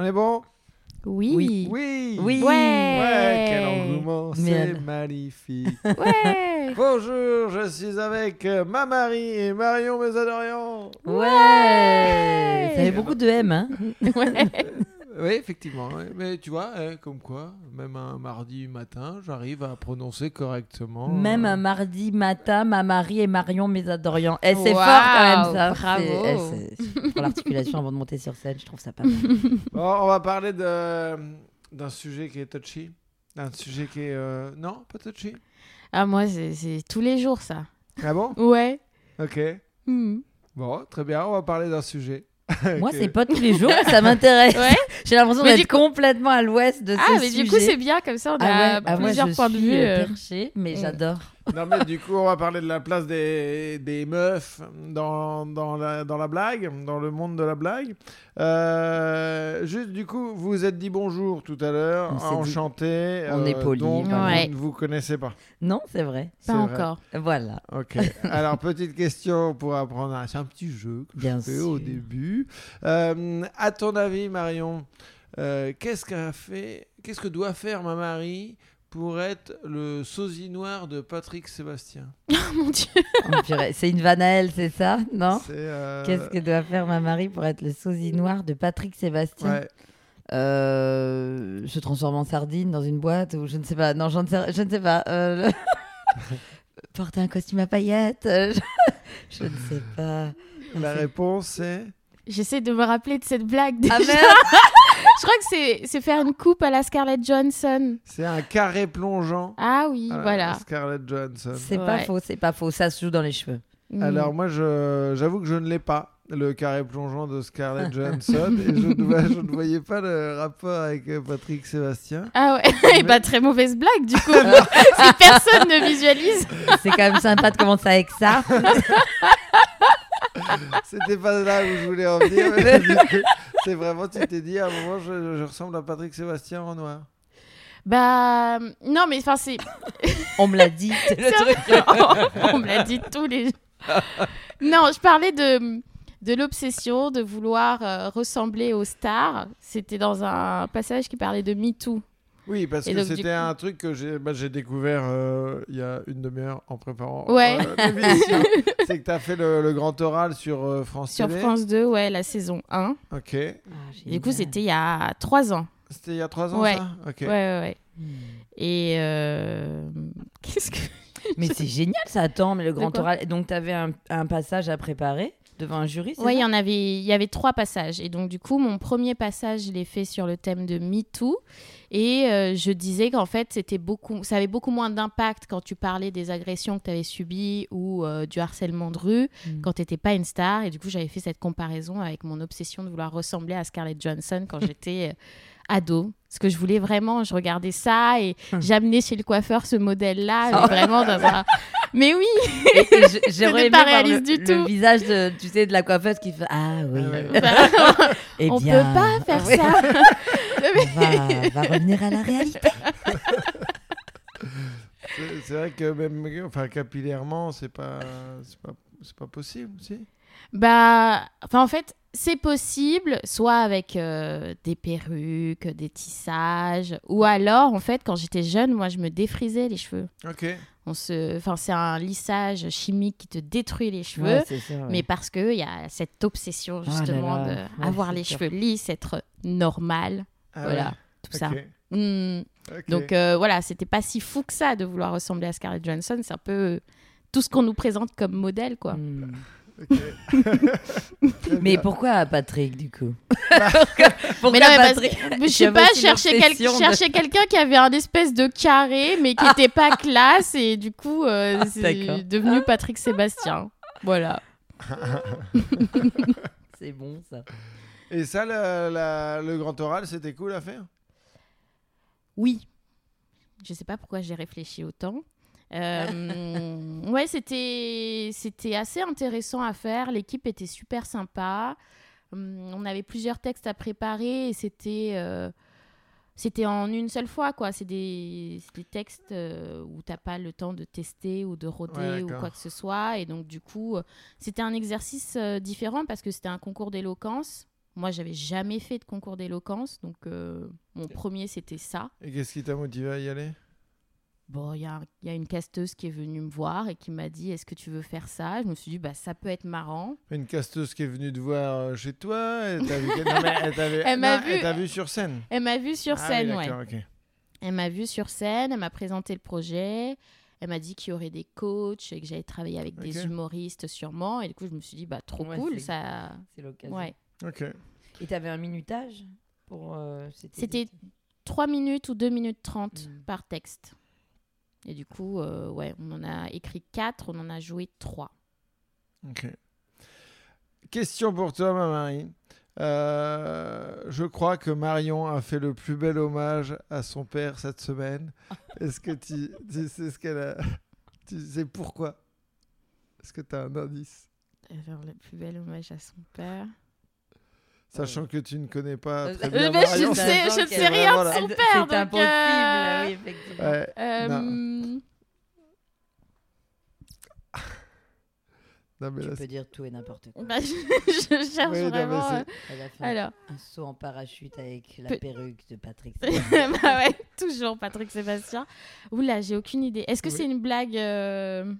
On est bon? Oui. Oui. Oui Oui. Ouais. Ouais, quel engouement, c'est magnifique. Ouais. Bonjour, je suis avec euh, ma Marie et Marion Mésadorian. Ouais. Ça fait beaucoup de M, hein. Ouais. Oui, effectivement. ouais. Mais tu vois, hein, comme quoi, même un mardi matin, j'arrive à prononcer correctement. Même euh, un mardi matin, ma Marie et Marion Mésadorian. Eh, c'est Waouh, fort quand même ça. bravo. C'est- eh, Pour l'articulation avant de monter sur scène, je trouve ça pas mal. Bon, on va parler de d'un sujet qui est touchy. Un sujet qui est... euh, Non, pas touchy? Ah, moi, c'est tous les jours, ça. Ah bon? Ouais. Ok. Hmm. Bon, très bien, on va parler d'un sujet. Moi, c'est pas tous les jours, ça m'intéresse. Ouais. J'ai l'impression Mais d'être coup- complètement à l'ouest de Ah, ce mais sujet. du coup, c'est bien, comme ça, on Ah a ouais, ah, moi, plusieurs points de vue. euh, perchée, mais Mm. j'adore. Non, mais du coup, on va parler de la place des, des meufs dans, dans, la, dans la blague, dans le monde de la blague. Euh, juste, du coup, vous vous êtes dit bonjour tout à l'heure, On enchanté. on est poli, donc, vous ne vous connaissez pas. Non, c'est vrai. Pas vrai. encore. Voilà, Ok. Alors, petite question pour apprendre. à- C'est un petit jeu que bien je fais sûr. au début. Euh, à ton avis, Marion, euh, qu'est-ce qu'a fait, qu'est-ce que doit faire ma Marie pour être le sosie noir de Patrick Sébastien Oh mon dieu. Oh, c'est une vanne à elle, c'est ça Non euh, Qu'est-ce que doit faire ma Marie pour être le sosie noir de Patrick Sébastien Ouais. Euh, se transforme en sardine dans une boîte ou je ne sais pas. Non, sais- je ne sais pas. Euh, le- Porter un costume à paillettes. je... je ne sais pas. La réponse c'est. J'essaie de me rappeler de cette blague. Ah déjà. merde Je crois que c'est c'est faire une coupe à la Scarlett Johansson. C'est un carré plongeant. Ah oui, à la voilà. Scarlett Johansson. C'est pas faux, c'est pas faux. Ça se joue dans les cheveux. Hmm. Alors moi, je, j'avoue que je ne l'ai pas, le carré plongeant de Scarlett Johansson, et je ne, vois- je ne voyais pas le rapport avec euh, Patrick Sébastien. Ah ouais, Mais- et bah très mauvaise blague du coup. si personne ne visualise. C'est quand même sympa de commencer avec ça. C'était pas là où je voulais en venir. c'est vraiment, tu t'es dit à un moment, je, je ressemble à Patrick Sébastien en noir. Bah non mais enfin c'est On me l'a dit. le truc. on me l'a dit tous les jours. Non, je parlais de de l'obsession de vouloir euh, ressembler aux stars. C'était dans un passage qui parlait de MeToo. Oui, parce Et que c'était coup- un truc que j'ai bah, j'ai découvert euh, il y a une demi-heure en préparant Ouais. euh. C'est que tu as fait le, le grand oral sur euh, France Sur Télé. France 2, ouais, la saison 1. Ok. Et du coup, c'était il y a 3 ans. C'était il y a trois ans, Ouais. ça? Ok. Ouais, ouais, ouais. Et euh, qu'est-ce que Mais c'est génial ça. Attends, mais le grand oral. Donc, tu avais un, un passage à préparer? Devant un jury Ouais, il y en avait, il y avait trois passages. Et donc, du coup, mon premier passage, je l'ai fait sur le thème de MeToo. Et euh, je disais qu'en fait, c'était beaucoup, ça avait beaucoup moins d'impact quand tu parlais des agressions que tu avais subies ou euh, du harcèlement de rue Mm. quand tu n'étais pas une star. Et du coup, j'avais fait cette comparaison avec mon obsession de vouloir ressembler à Scarlett Johansson quand j'étais euh, ado. Parce que je voulais vraiment, je regardais ça et j'amenais chez le coiffeur ce modèle-là, mais vraiment dans un... Mais oui J'aurais aimé pas voir le, réaliste du le tout. visage de, tu sais, de la coiffeuse qui fait Ah oui. Ah. Eh On bien, peut pas faire oui, ça On va, va revenir à la réalité. C'est vrai que même enfin, capillairement, c'est pas, c'est pas, c'est pas possible, si? Bah, enfin en fait, c'est possible, soit avec euh, des perruques, des tissages, ou alors en fait, quand j'étais jeune, moi, je me défrisais les cheveux. Ok. On se, enfin, c'est un lissage chimique qui te détruit les cheveux. Ouais, c'est ça, ouais. Mais parce qu'il y a cette obsession là justement là, de ouais, avoir c'est les sûr. cheveux lisses, être normal, Ah voilà, ouais. tout ça. Ok. Ok. Donc euh, voilà, c'était pas si fou que ça de vouloir ressembler à Scarlett Johansson. C'est un peu tout ce qu'on nous présente comme modèle, quoi. Hmm. Mais pourquoi Patrick, du coup Mais Pourquoi non, mais Patrick je sais pas, chercher, quel- l'obsession de- chercher quelqu'un qui avait un espèce de carré, mais qui était pas classe, et du coup, euh, c'est D'accord. devenu Patrick Sébastien. Voilà. C'est bon, ça. Et ça, la- la- le grand oral, c'était cool à faire? Oui. Je sais pas pourquoi j'ai réfléchi autant. Euh, ouais, c'était c'était assez intéressant à faire. L'équipe était super sympa. Hum, On avait plusieurs textes à préparer et c'était euh, c'était en une seule fois quoi. C'est des, des textes euh, où t'as pas le temps de tester ou de rôder Ouais, ou quoi que ce soit et donc du coup euh, c'était un exercice euh, différent parce que c'était un concours d'éloquence Moi, j'avais jamais fait de concours d'éloquence, donc euh, mon premier c'était ça. Et qu'est-ce qui t'a motivé à y aller? Bon, il y a, il y a une casteuse qui est venue me voir et qui m'a dit Est-ce que tu veux faire ça? Je me suis dit bah, Ça peut être marrant. Une casteuse qui est venue te voir euh, chez toi Elle t'a vu, non, mais elle t'avait- Elle m'a non, vu- vu sur scène Elle m'a vue sur Ah oui, scène, ouais. d'accord, ok. Elle m'a vue sur scène, elle m'a présenté le projet, elle m'a dit qu'il y aurait des coachs et que j'allais travailler avec des humoristes sûrement. Et du coup, je me suis dit, bah, trop Ouais, cool, c'est- ça. C'est l'occasion. Ouais. Ok. Et t'avais un minutage pour. euh, C'était 3 minutes ou 2 minutes 30 Mm. par texte. Et du coup, euh, ouais, on en a écrit 4, on en a joué 3. Ok. Question pour toi, ma Marie. Euh, je crois que Marion a fait le plus bel hommage à son père cette semaine. Est-ce que tu, tu sais ce qu'elle a Tu sais pourquoi? Est-ce que tu as un indice? Alors, le plus bel hommage à son père? Sachant que tu ne connais pas Euh, très euh, bien mais je Marion. ne sais, je ne sais rien voilà. de son père. C'est donc, impossible, euh, oui, effectivement. Ouais. euh, Non. Non, mais Tu là, peux dire tout et n'importe quoi. bah, je, je cherche Oui, non, vraiment. c'est- euh, Elle a fait Alors, un saut en parachute avec la Pe- perruque de Patrick. bah ouais, toujours Patrick Sébastien. Oula, j'ai aucune idée. Est-ce que Oui. c'est une blague euh,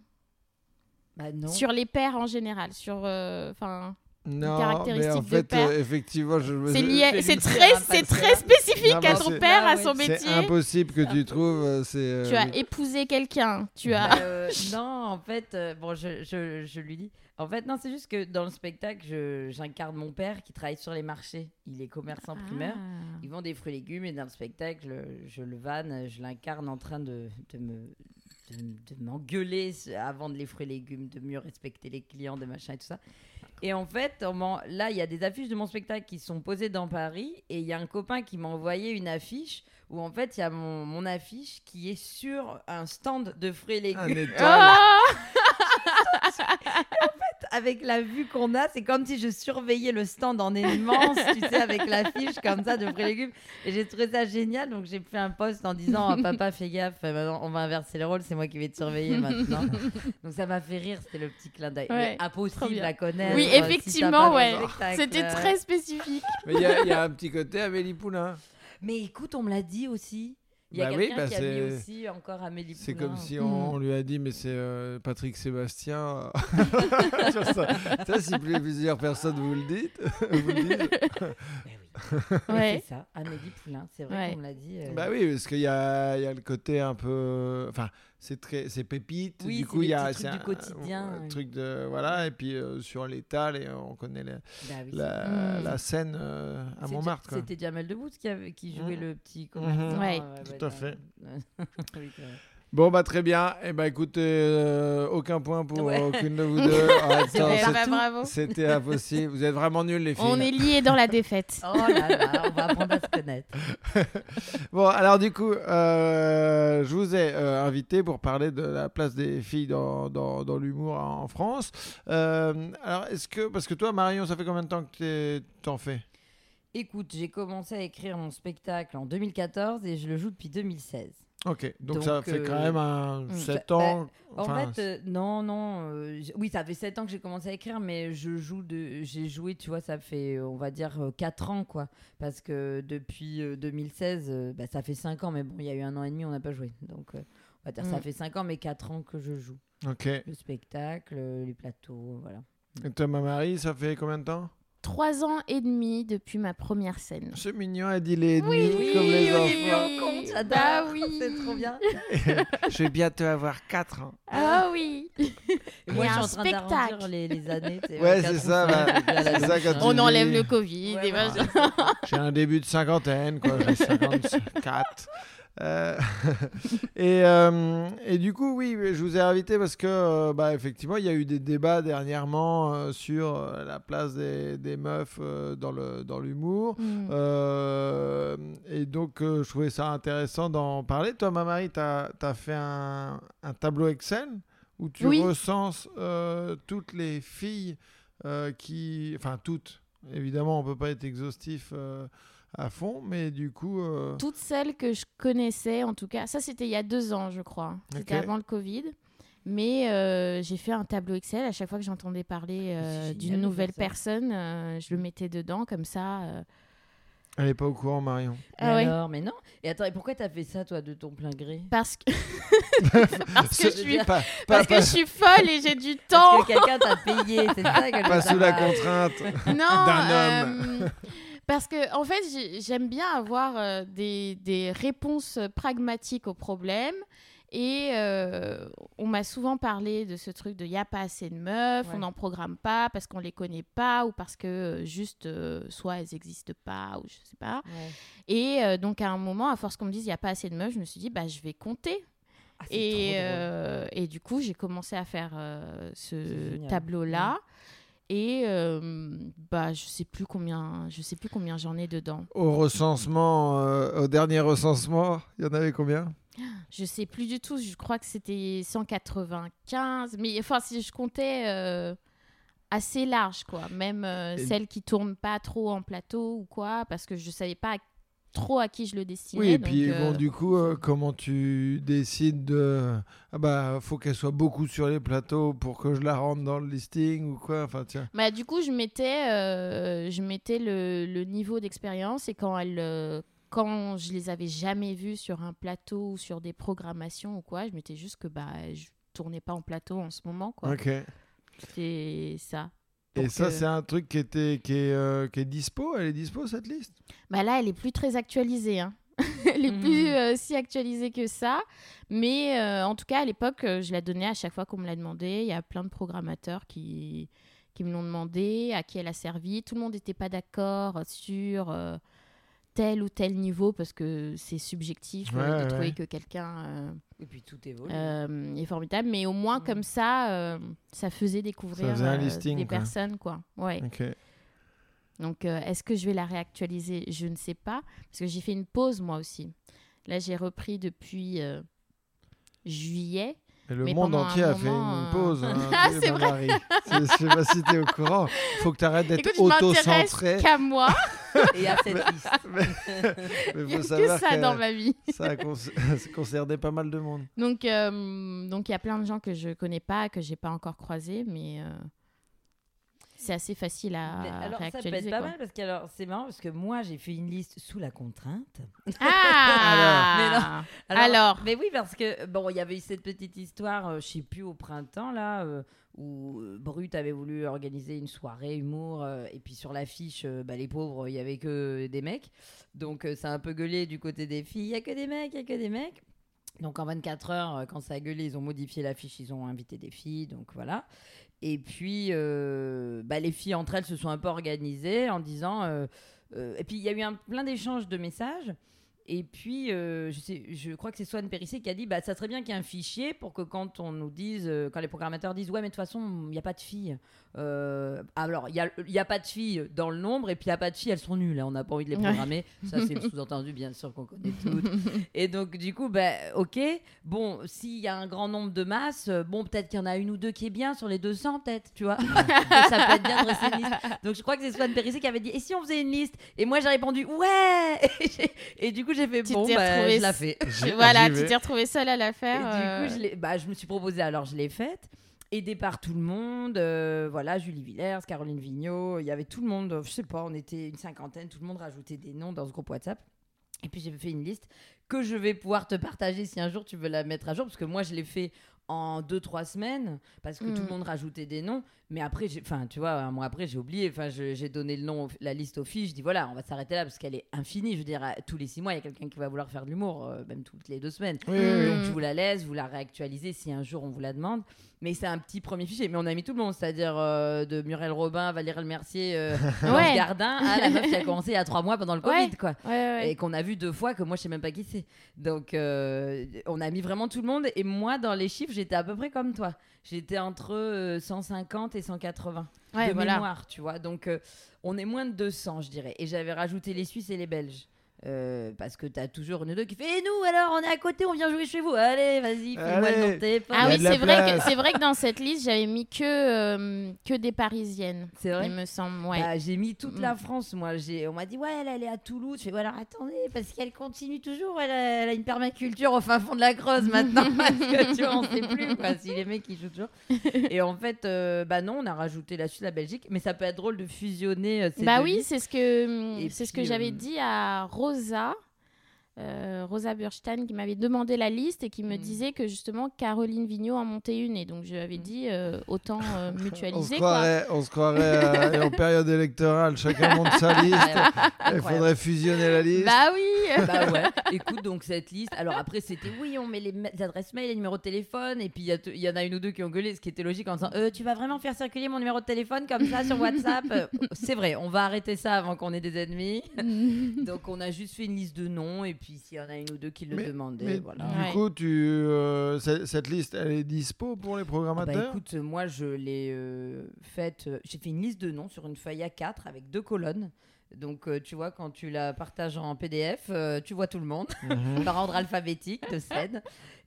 bah non. sur les pères en général Sur, euh, enfin, non, mais en de fait, père. euh, effectivement, je me c'est suis- lié, c'est très, c'est très spécifique Non, à ton c'est- père, Ah à son C'est métier. impossible que tu trouves. euh, C'est. euh, Tu as oui. épousé quelqu'un. Tu as. Euh, non, en fait, euh, bon, je, je, je lui dis. En fait, non, c'est juste que dans le spectacle, je- j'incarne mon père qui travaille sur les marchés. Il est commerçant primaire. Ah. Il vend des fruits et légumes et dans le spectacle, je, je le vanne, je l'incarne en train de, de me de, de m'engueuler à vendre les fruits et légumes, de mieux respecter les clients, de machin et tout ça. Et en fait, là, il y a des affiches de mon spectacle qui sont posées dans Paris et il y a un copain qui m'a envoyé une affiche où en fait, il y a mon, mon affiche qui est sur un stand de fruits et légumes. Un étoile. Oh avec la vue qu'on a, c'est comme si je surveillais le stand en immense, tu sais, avec l'affiche comme ça de fruits et légumes. Et j'ai trouvé ça génial, donc j'ai fait un post en disant Ah, Papa, fais gaffe, euh, maintenant, on va inverser les rôles, c'est moi qui vais te surveiller maintenant. donc ça m'a fait rire, c'était le petit clin d'œil. Ouais, impossible à connaître. Oui, euh, si effectivement, ouais. C'était très spécifique. Mais il y, y a un petit côté Amélie Poulain. Mais écoute, on me l'a dit aussi. Il y a Bah oui, bah qui a mis c'est- aussi encore Amélie C'est Poulain. comme si on, on lui a dit, mais c'est euh, Patrick Sébastien. Ça, ça, si plus- plusieurs personnes vous le dites, vous le disent. Mais oui. Ouais. C'est ça, Amélie Poulain, c'est vrai Ouais. qu'on l'a dit. euh, Bah oui, parce qu'il y a, il y a le côté un peu. Enfin, c'est très, c'est pépite. Oui, du c'est coup, il y a du un- quotidien, un truc de voilà. Et puis euh, sur l'étal, et on connaît la, bah oui, la, Mm. la scène euh, à Montmartre. C'était Jamel Debbouze qui, avait, qui jouait Mhm. le petit commerçant. Ouais. Tout à fait. Bon bah très bien. Et bah écoutez, euh, aucun point pour Ouais. aucune de vous deux. Bah. C'était impossible. Vous êtes vraiment nuls les filles. On est liés dans la défaite. Oh là là, on va apprendre à se connaître. Bon, alors du coup, euh, je vous ai euh, invité pour parler de la place des filles dans, dans, dans l'humour en France. Euh, alors, est-ce que, parce que toi, Marion, ça fait combien de temps que tu t'en fais? Écoute, j'ai commencé à écrire mon spectacle en 2014 et je le joue depuis 2016. Ok, donc, Donc, ça fait quand euh, même un mm, 7 bah, ans. En enfin, fait, euh, non, non. euh, oui, ça fait 7 ans que j'ai commencé à écrire, mais je joue de, j'ai joué, tu vois, ça fait, on va dire, 4 ans, quoi. Parce que depuis euh, 2016, euh, bah, ça fait 5 ans, mais bon, il y a eu un an et demi, on n'a pas joué. Donc, euh, on va dire, ça Mm. fait 5 ans, mais 4 ans que je joue. ok. Le spectacle, les plateaux, voilà. Et toi, ma Marie, ça fait combien de temps? Trois ans et demi depuis ma première scène. C'est mignon, elle dit les Oui, demi comme les oui, enfants. oui. Bah oui. C'est trop bien. je vais bientôt avoir 4 ans. Ah oui. Et moi, y je a suis en un train d'arrondir spectacle. les, les années. Ouais, quatre c'est ça, bah, et ça, quand On tu enlève dis- le Covid. Ouais, et voilà. J'ai un début de cinquantaine, quoi. J'ai 54. Euh, et, euh, et du coup, oui, je vous ai invité parce que, euh, bah, effectivement, il y a eu des débats dernièrement sur la place des, des meufs dans le dans l'humour. Mm. Et donc, je trouvais ça intéressant d'en parler. Toi, ma Marie, tu as, fait un, un tableau Excel où tu Oui. recenses toutes les filles qui. Enfin, toutes. Évidemment, on peut pas être exhaustif à fond, mais du coup. euh, Toutes celles que je connaissais, en tout cas, ça c'était il y a deux ans, je crois. C'était avant le Covid. Mais euh, j'ai fait un tableau Excel. À chaque fois que j'entendais parler euh, C'est génial d'une nouvelle personne, euh, je le mettais dedans comme ça. euh. Elle est pas au courant, Marion. Ah ouais. alors, mais non. Et attends, et pourquoi t'as fait ça, toi, de ton plein gré? Parce que, parce que, je, suis, Pas, pas, parce que pas- je suis folle et j'ai du Parce temps. que quelqu'un t'a payé, c'est ça que je pas sous la contrainte. Non, d'un homme. Parce que en fait, j'ai- j'aime bien avoir euh, des, des réponses pragmatiques aux problèmes. Et euh, on m'a souvent parlé de ce truc de il n'y a pas assez de meufs, Ouais. on n'en programme pas parce qu'on les connaît pas ou parce que euh, juste soit elles n'existent pas ou je sais pas. Ouais. Et donc à un moment, à force qu'on me dise il n'y a pas assez de meufs, je me suis dit bah je vais compter. Ah, Et, du coup, j'ai commencé à faire ce tableau-là. Et euh, bah, je sais plus combien, je sais plus combien j'en ai dedans. Au recensement, euh, au dernier recensement, il y en avait combien? Je sais plus du tout. Je crois que c'était 195. Mais enfin, si je comptais euh, assez large, quoi. Même Et- celles qui tournent pas trop en plateau ou quoi, parce que je savais pas trop à qui je le destinais. Oui, et donc, puis euh, bon, du coup, euh, comment tu décides de. Ah bah, faut qu'elle soit beaucoup sur les plateaux pour que je la rentre dans le listing ou quoi Enfin, tiens. Bah, du coup, je mettais, euh, je mettais le, le niveau d'expérience et quand, elle, euh, quand je les avais jamais vus sur un plateau ou sur des programmations ou quoi, je mettais juste que bah, je tournais pas en plateau en ce moment. quoi. Ok. C'est ça. Et ça, que- c'est un truc qui, était, qui, est, euh, qui est dispo Elle est dispo, cette liste? Bah là, elle est plus très actualisée. hein. elle est Mhm. plus euh, si actualisée que ça. Mais euh, en tout cas, à l'époque, euh, je la donnais à chaque fois qu'on me l'a demandé. Il y a plein de programmateurs qui, qui me l'ont demandé, à qui elle a servi. Tout le monde n'était pas d'accord sur euh, tel ou tel niveau parce que c'est subjectif euh, de ouais. trouver que quelqu'un euh, Et puis tout évolue. euh, est formidable. Mais au moins, Mhm. comme ça, euh, ça faisait découvrir Ça faisait un euh, listing, des quoi. personnes. Quoi. Ouais. Donc, euh, est-ce que je vais la réactualiser? Je ne sais pas, parce que j'ai fait une pause moi aussi. Là, j'ai repris depuis euh, juillet. Et le Mais monde entier a fait une pause. hein, Ah, c'est vrai. Je sais pas si t'es au courant. Faut que tu arrêtes d'être auto-centré. qu'à moi, Et à cette liste. Mais il n'y faut a que savoir ça que dans ma vie. ça a con- concernait pas mal de monde. Donc, euh, donc il y a plein de gens que je connais pas, que j'ai pas encore croisés, mais euh, c'est assez facile à Mais alors, ça peut être pas quoi. mal parce que alors, c'est marrant parce que moi, j'ai fait une liste sous la contrainte. Ah Alors. Mais oui, parce que bon, il y avait eu cette petite histoire, euh, je sais plus au printemps là, euh, où euh, Brut avait voulu organiser une soirée humour euh, et puis sur l'affiche, euh, bah, les pauvres, il y avait que des mecs, donc euh, ça a un peu gueulé du côté des filles. Il y a que des mecs, il y a que des mecs. Donc en 24 heures, quand ça a gueulé, ils ont modifié l'affiche, ils ont invité des filles, donc voilà. Et puis, bah, les filles entre elles se sont un peu organisées en disant. et puis, il y a eu un, plein d'échanges de messages. Et puis, euh, je, crois que c'est Swan Périssé qui a dit bah, ça serait bien qu'il y ait un fichier pour que quand on nous dise, euh, quand les programmateurs disent ouais, mais de toute façon, il n'y a pas de filles. Euh, alors, il n'y a, il y a pas de filles dans le nombre, et puis il n'y a pas de filles, elles sont nulles. hein, on n'a pas envie de les Ouais. programmer. Ça, c'est le sous-entendu, bien sûr, qu'on connaît toutes. Et donc, du coup, bah, ok. Bon, s'il y a un grand nombre de masses, euh, bon, peut-être qu'il y en a une ou deux qui est bien sur les 200, peut-être, tu vois. ça peut être bien de dresser une liste. Donc, je crois que c'est Swan Périssé qui avait dit Et si on faisait une liste? Et moi, j'ai répondu Ouais Et, et du coup, j'ai fait Tu Bon, bah, je la fais. Voilà, tu t'es retrouvée seule à la Et faire. du euh, coup, je, l'ai- bah, je me suis proposée, alors je l'ai faite. Aidée par tout le monde, euh, voilà, Julie Villers, Caroline Vigneault, il y avait tout le monde, je sais pas, on était une cinquantaine, tout le monde rajoutait des noms dans ce groupe WhatsApp. Et puis j'ai fait une liste que je vais pouvoir te partager si un jour tu veux la mettre à jour, parce que moi je l'ai fait en 2-3 semaines, parce que tout Mm. le monde rajoutait des noms. Mais après, enfin, tu vois, un mois après, j'ai oublié. Enfin, j'ai donné le nom, la liste aux filles. Je dis voilà, on va s'arrêter là parce qu'elle est infinie. Je veux dire, à- tous les six mois, il y a quelqu'un qui va vouloir faire de l'humour, euh, même toutes les deux semaines. Oui, oui, oui. Donc je vous la laisse, vous la réactualisez si un jour on vous la demande. Mais c'est un petit premier fichier. Mais on a mis tout le monde, c'est-à-dire euh, de Muriel Robin, Valérie Le Mercier, euh, Ouais. Gardin, à la meuf qui a commencé il y a trois mois pendant le Covid, Ouais. quoi. Ouais. Et qu'on a vu deux fois, que moi je sais même pas qui c'est. Donc euh, on a mis vraiment tout le monde. Et moi, dans les chiffres, j'étais à peu près comme toi. J'étais entre euh, 150 et 180 Ouais, de voilà. mémoire, tu vois. Donc euh, on est moins de 200, je dirais. Et j'avais rajouté les Suisses et les Belges. Euh, parce que t'as toujours une ou deux qui fait Et nous alors, on est à côté, on vient jouer chez vous. Allez, vas-y, fais-moi le téléphone. Ah oui, c'est vrai, que, c'est vrai que dans cette liste, j'avais mis que, euh, que des parisiennes. C'est vrai Il me semble, ouais. Bah, j'ai mis toute Mm. la France, moi. J'ai, on m'a dit, ouais, elle, elle est à Toulouse. Je fais, ouais, alors attendez, parce qu'elle continue toujours. Elle a, elle a une permaculture au fin fond de la Creuse maintenant. parce que tu vois, on sait plus quoi, si les mecs ils jouent toujours. Et en fait, euh, bah non, on a rajouté la Suisse, la Belgique. Mais ça peut être drôle de fusionner euh, ces bah deux oui, c'est ce que, c'est ce que j'avais dit à Rosa. Euh, Rosa Burstein qui m'avait demandé la liste et qui me Mm. disait que justement Caroline Vigneault en montait une et donc je lui avais Mm. dit euh, autant euh, On se mutualiser quoi. croirait, on se croirait euh, en période électorale, chacun monte sa liste. Il faudrait fusionner la liste. Bah oui. bah ouais. Écoute, donc cette liste. Alors après, c'était oui, on met les, ma- les adresses mail, les numéros de téléphone. Et puis il y, y en a une ou deux qui ont gueulé, ce qui était logique en disant Euh, Tu vas vraiment faire circuler mon numéro de téléphone comme ça sur WhatsApp? C'est vrai, on va arrêter ça avant qu'on ait des ennemis. Donc on a juste fait une liste de noms. Et puis s'il y en a une ou deux qui le Mais- demandaient, Mais voilà. du Ouais. coup, tu, euh, ce- cette liste, elle est dispo pour les Ah bah programmateurs écoute, moi je l'ai euh, faite. euh, J'ai fait une liste de noms sur une feuille A4 avec deux colonnes. Donc euh, tu vois, quand tu la partages en PDF, euh, tu vois tout le monde. Mhm. par ordre alphabétique de scène.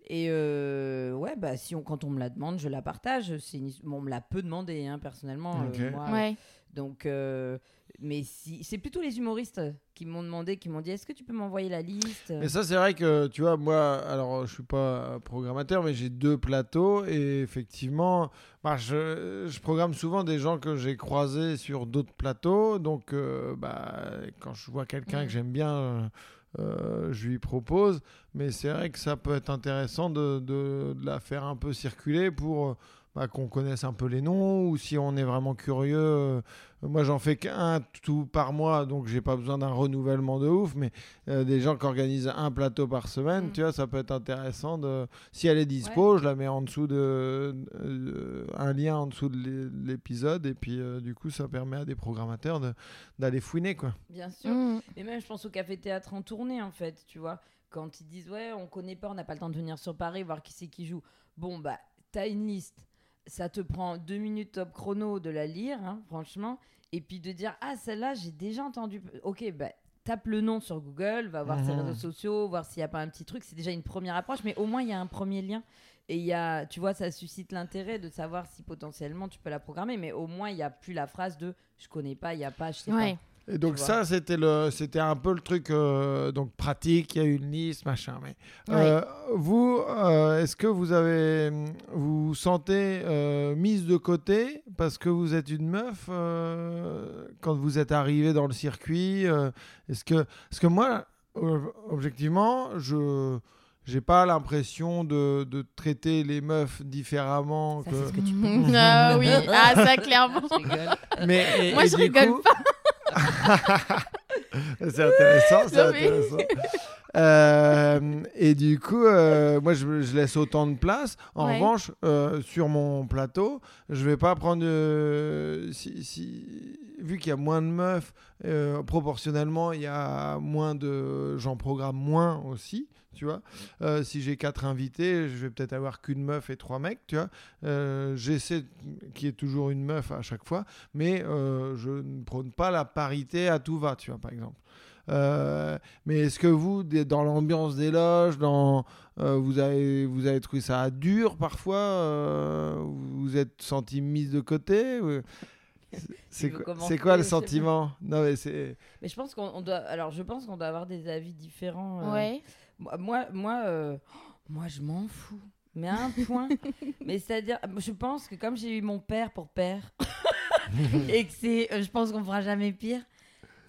Et euh, ouais, bah, si on, quand on me la demande, je la partage. Une- bon, on me l'a peu demandé, hein, personnellement. euh, Ok. moi. Ouais. Donc, euh, mais si, c'est plutôt les humoristes qui m'ont demandé, qui m'ont dit Est-ce que tu peux m'envoyer la liste? Mais ça, c'est vrai que, tu vois, moi, alors, je suis pas programmateur, mais j'ai deux plateaux et effectivement, bah, je, je programme souvent des gens que j'ai croisés sur d'autres plateaux. Donc, euh, bah, quand je vois quelqu'un que j'aime bien, euh, euh, je lui propose. Mais c'est vrai que ça peut être intéressant de, de- de la faire un peu circuler pour bah, qu'on connaisse un peu les noms ou si on est vraiment curieux. euh, moi, j'en fais qu'un tout par mois, donc j'ai pas besoin d'un renouvellement de ouf. Mais euh, des gens qui organisent un plateau par semaine, Mm. tu vois, ça peut être intéressant. De... Si elle est dispo, je la mets en dessous de euh, un lien en dessous de l'é- l'épisode et puis euh, du coup, ça permet à des programmateurs de- d'aller fouiner quoi. Bien sûr. Mm. Et même, je pense au café-théâtre en tournée, en fait, tu vois. Quand ils disent, ouais, on connaît pas, on n'a pas le temps de venir sur Paris, voir qui c'est qui joue. Bon, bah, t'as une liste. Ça te prend deux minutes top chrono de la lire, hein, franchement. Et puis de dire, ah, celle-là, j'ai déjà entendu. Ok, bah, tape le nom sur Google, va voir ses Mhm. réseaux sociaux, voir s'il n'y a pas un petit truc. C'est déjà une première approche, mais au moins, il y a un premier lien. Et il y a, tu vois, ça suscite l'intérêt de savoir si potentiellement tu peux la programmer, mais au moins, il n'y a plus la phrase de je connais pas, il n'y a pas, je sais Ouais. pas. Et donc ça, c'était le, c'était un peu le truc euh, donc pratique. Il y a une liste, machin. Mais euh, vous, euh, est-ce que vous avez, vous vous sentez euh, mise de côté parce que vous êtes une meuf euh, quand vous êtes arrivé dans le circuit euh, Est-ce que, parce que moi, objectivement, je j'ai pas l'impression de, de traiter les meufs différemment Ça, que. c'est ce que tu penses. ah oui, ah ça clairement. Je. Mais et- Moi, et je rigole coup- c'est intéressant, c'est intéressant. Euh, et du coup, euh, moi, je, je laisse autant de place. En Ouais. revanche, euh, sur mon plateau, je vais pas prendre. si, si- vu qu'il y a moins de meufs, proportionnellement, il y a moins de. J'en programme moins aussi. Tu vois, Euh, si j'ai quatre invités, je vais peut-être avoir qu'une meuf et trois mecs. Tu vois, Euh, j'essaie qu'il y ait toujours une meuf à chaque fois, mais euh, je ne prône pas la parité à tout va. Tu vois, par exemple. Euh, mais est-ce que vous, dans l'ambiance des loges, dans, euh, vous, avez, vous avez trouvé ça dur parfois euh, Vous vous êtes senti mise de côté C'est quoi, le sentiment? Non, mais c'est. Mais je pense qu'on on doit. Alors, je pense qu'on doit avoir des avis différents. euh. Ouais. Moi, moi, euh, moi, je m'en fous. Mais à un point. mais c'est-à-dire, je pense que comme j'ai eu mon père pour père, et que c'est, euh, je pense qu'on fera jamais pire.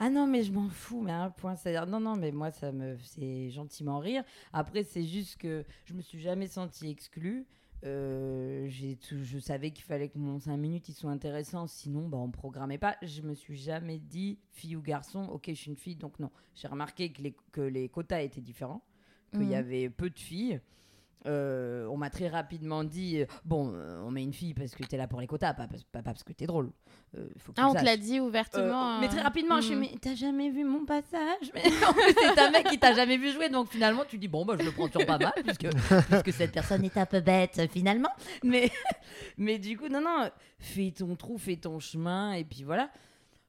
Ah non, mais je m'en fous, mais à un point. C'est-à-dire, non, non, mais moi, ça me fait gentiment rire. Après, c'est juste que je me suis jamais sentie exclue. Euh, j'ai tout- je savais qu'il fallait que mon 5 minutes il soit intéressant, sinon bah, on programmait pas. Je me suis jamais dit fille ou garçon, ok, je suis une fille, donc non. J'ai remarqué que les, que les quotas étaient différents, qu'il y Mhm. avait peu de filles. Euh, on m'a très rapidement dit euh, bon, euh, on met une fille parce que t'es là pour les quotas, pas, parce- pas, pas parce que t'es drôle. Faut que tu Ah, on te l'a dit ouvertement. mais très rapidement, je suis mm. mais t'as jamais vu mon passage? C'est un mec qui t'a jamais vu jouer, donc finalement tu dis bon bah je le prends sur pas mal puisque, puisque cette personne est un peu bête finalement. Mais mais du coup non non, fais ton trou, fais ton chemin et puis voilà.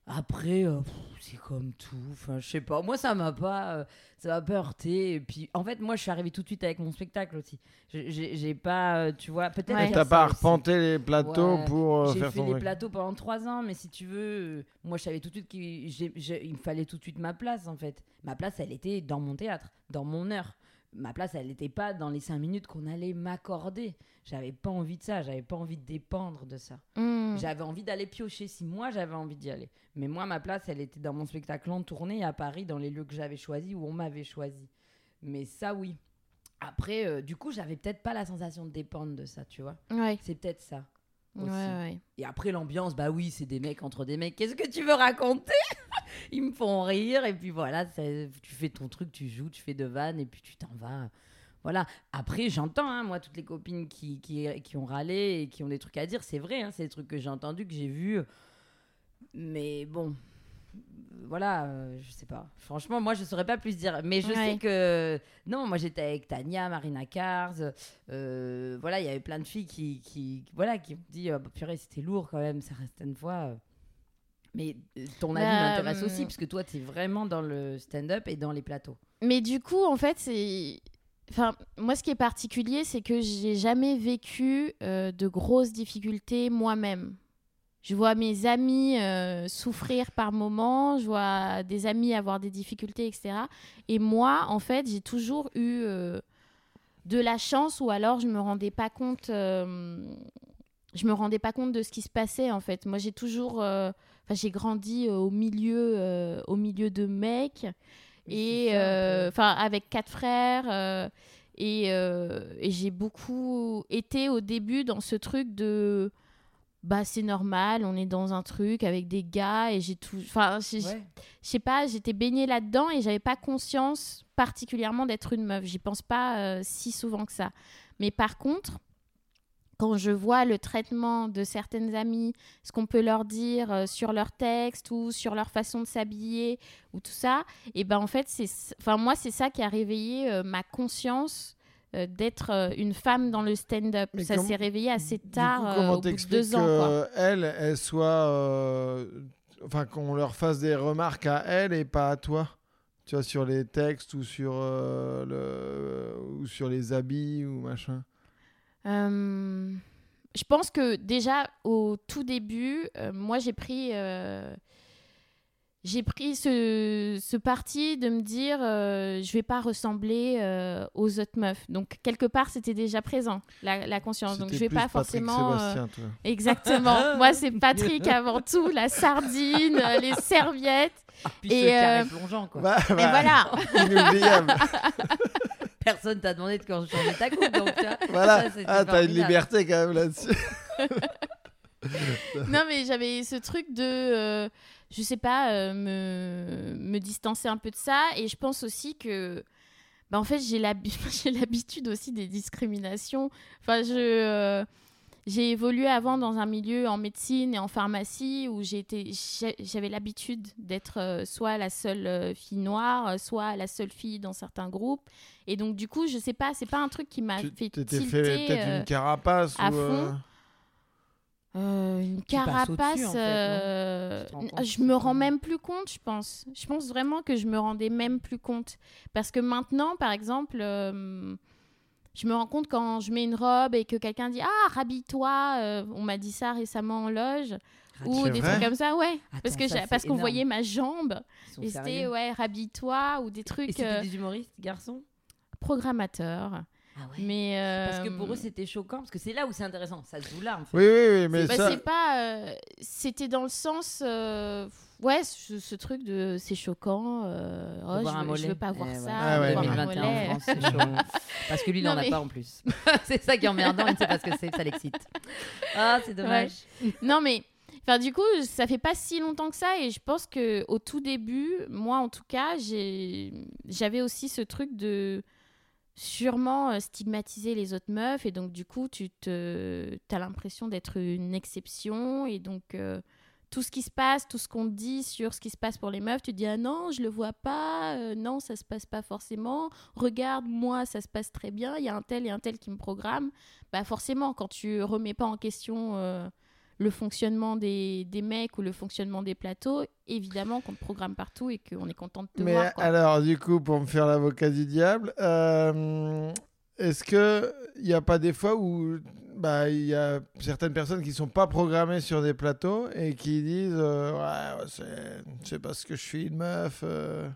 Après, euh, c'est comme tout. Enfin, je sais pas. Moi, ça m'a pas, euh, ça m'a pas heurté. Et puis, en fait, moi, je suis arrivée tout de suite avec mon spectacle aussi. J'ai- pas, euh, tu vois, peut-être. Ouais. faire T'as pas arpenté les plateaux Ouais. pour euh, J'ai faire fait ton les plateaux pendant trois ans, mais si tu veux, euh, moi, je savais tout de suite qu'il me fallait tout de suite ma place, en fait. Ma place, elle était dans mon théâtre, dans mon heure. Ma place, elle n'était pas dans les cinq minutes qu'on allait m'accorder. J'avais pas envie de ça, j'avais pas envie de dépendre de ça. Hmm. J'avais envie d'aller piocher si moi j'avais envie d'y aller. Mais moi, ma place, elle était dans mon spectacle en tournée à Paris, dans les lieux que j'avais choisis, où on m'avait choisi. Mais ça, oui. Après, euh, du coup, j'avais peut-être pas la sensation de dépendre de ça, tu vois. Ouais, C'est peut-être ça. ouais, ouais. Et après, l'ambiance, bah oui, c'est des mecs entre des mecs. Qu'est-ce que tu veux raconter? Ils me font rire, et puis voilà, tu fais ton truc, tu joues, tu fais de vannes, et puis tu t'en vas. Voilà. Après, j'entends, hein, moi, toutes les copines qui, qui, qui ont râlé et qui ont des trucs à dire, c'est vrai, hein, c'est des trucs que j'ai entendus, que j'ai vus. Mais bon, voilà, euh, je sais pas. Franchement, moi, je saurais pas plus dire. Mais je Ouais. sais que. Non, moi, j'étais avec Tania, Marina Kars. euh, voilà, il y avait plein de filles qui, qui, voilà, qui ont dit oh, bah, purée, c'était lourd quand même, certaines fois. Mais euh, ton avis Bah, m'intéresse hum. aussi, parce que toi, tu es vraiment dans le stand-up et dans les plateaux. Mais du coup, en fait, c'est. Enfin, moi, ce qui est particulier, c'est que j'ai jamais vécu euh, de grosses difficultés moi-même. Je vois mes amis euh, souffrir par moments, je vois des amis avoir des difficultés, etc. Et moi, en fait, j'ai toujours eu de la chance, ou alors je me rendais pas compte. je me rendais pas compte de ce qui se passait en fait. Moi, j'ai toujours, enfin, j'ai grandi euh, au milieu, euh, au milieu de mecs. Et euh, enfin avec quatre frères et, et j'ai beaucoup été au début dans ce truc de bah c'est normal on est dans un truc avec des gars et j'ai tout enfin Ouais. je sais pas j'étais baignée là-dedans et j'avais pas conscience particulièrement d'être une meuf. J'y pense pas euh, si souvent que ça. Mais par contre quand je vois le traitement de certaines amies, ce qu'on peut leur dire euh, sur leur texte ou sur leur façon de s'habiller ou tout ça, et ben en fait c'est, enfin moi c'est ça qui a réveillé euh, ma conscience euh, d'être une femme dans le stand-up. Mais Ça s'est réveillé assez tard, coup, au bout de deux ans. quoi. qu'elle, elle soit. Enfin, qu'on leur fasse des remarques à elle et pas à toi Tu vois, sur les textes ou sur, euh, le... ou sur les habits ou machin? Je pense que déjà au tout début, euh, moi j'ai pris, euh, j'ai pris ce, ce parti de me dire euh, je vais pas ressembler euh, aux autres meufs. Donc quelque part c'était déjà présent la, la conscience. Donc je vais pas plus Patrick forcément. euh, Sébastien, toi. Exactement. moi c'est Patrick avant tout, la sardine, euh, les serviettes. Puis Et, ce carré euh, plongeant, quoi. Bah, Et bah, voilà. Inoubliable. Personne t'a demandé de quand changer ta coupe, donc tu vois, voilà. ça, Ah, t'as une liberté quand même là-dessus. non, mais j'avais ce truc de, euh, je sais pas, euh, me, me distancer un peu de ça. Et je pense aussi que, bah, en fait, j'ai l'habitude aussi des discriminations. Enfin, je. euh, j'ai évolué avant dans un milieu en médecine et en pharmacie où j'avais l'habitude d'être euh, soit la seule euh, fille noire, euh, soit la seule fille dans certains groupes. Et donc, du coup, je sais pas, c'est pas un truc qui m'a Tu fait t'étais tilter. fait peut-être euh, une carapace à ou. euh, fond. Euh, une carapace, en fait, euh, je me rends même plus compte, je pense. Je pense vraiment que je me rendais même plus compte. Parce que maintenant, par exemple, euh, je me rends compte quand je mets une robe et que quelqu'un dit Ah, rhabille-toi. euh, on m'a dit ça récemment en loge. ou des trucs comme ça, ouais. parce que ça, parce qu'on voyait ma jambe. Et c'était. Ouais, rhabille-toi. Ou des Et trucs c'était euh, des humoristes, garçons? programmateurs. Ah ouais. Mais. Parce que pour euh, eux, c'était choquant, parce que c'est là où c'est intéressant. Ça se joue là, en fait. Oui, oui, oui, mais ça. c'est pas. euh, C'était dans le sens. Ouais, ce, ce truc de c'est choquant. euh, oh, je, veux, je veux pas voir Eh ouais. ça. Ah je ouais, veux voir un 2021 en mollet. France, c'est chaud. Parce que lui, il Non, n'en a mais- pas en plus. c'est ça qui est emmerdant, il ne sait pas ce que c'est, ça l'excite. Ah, c'est dommage. Non, mais. Enfin, du coup, ça fait pas si longtemps que ça et je pense que au tout début, moi en tout cas, j'ai j'avais aussi ce truc de sûrement euh, stigmatiser les autres meufs et donc du coup, tu te as l'impression d'être une exception et donc euh, tout ce qui se passe, tout ce qu'on dit sur ce qui se passe pour les meufs, tu te dis ah non, je le vois pas, euh, non, ça se passe pas forcément. Regarde, moi, ça se passe très bien, il y a un tel et un tel qui me programme. Bah forcément, quand tu remets pas en question euh, le fonctionnement des, des mecs ou le fonctionnement des plateaux, évidemment qu'on te programme partout et qu'on est content de te Mais voir. quoi. alors, du coup, pour me faire l'avocat du diable, euh, est-ce que il n'y a pas des fois où bah il y a certaines personnes qui sont pas programmées sur des plateaux et qui disent euh, ouais, c'est parce que je suis une meuf, euh,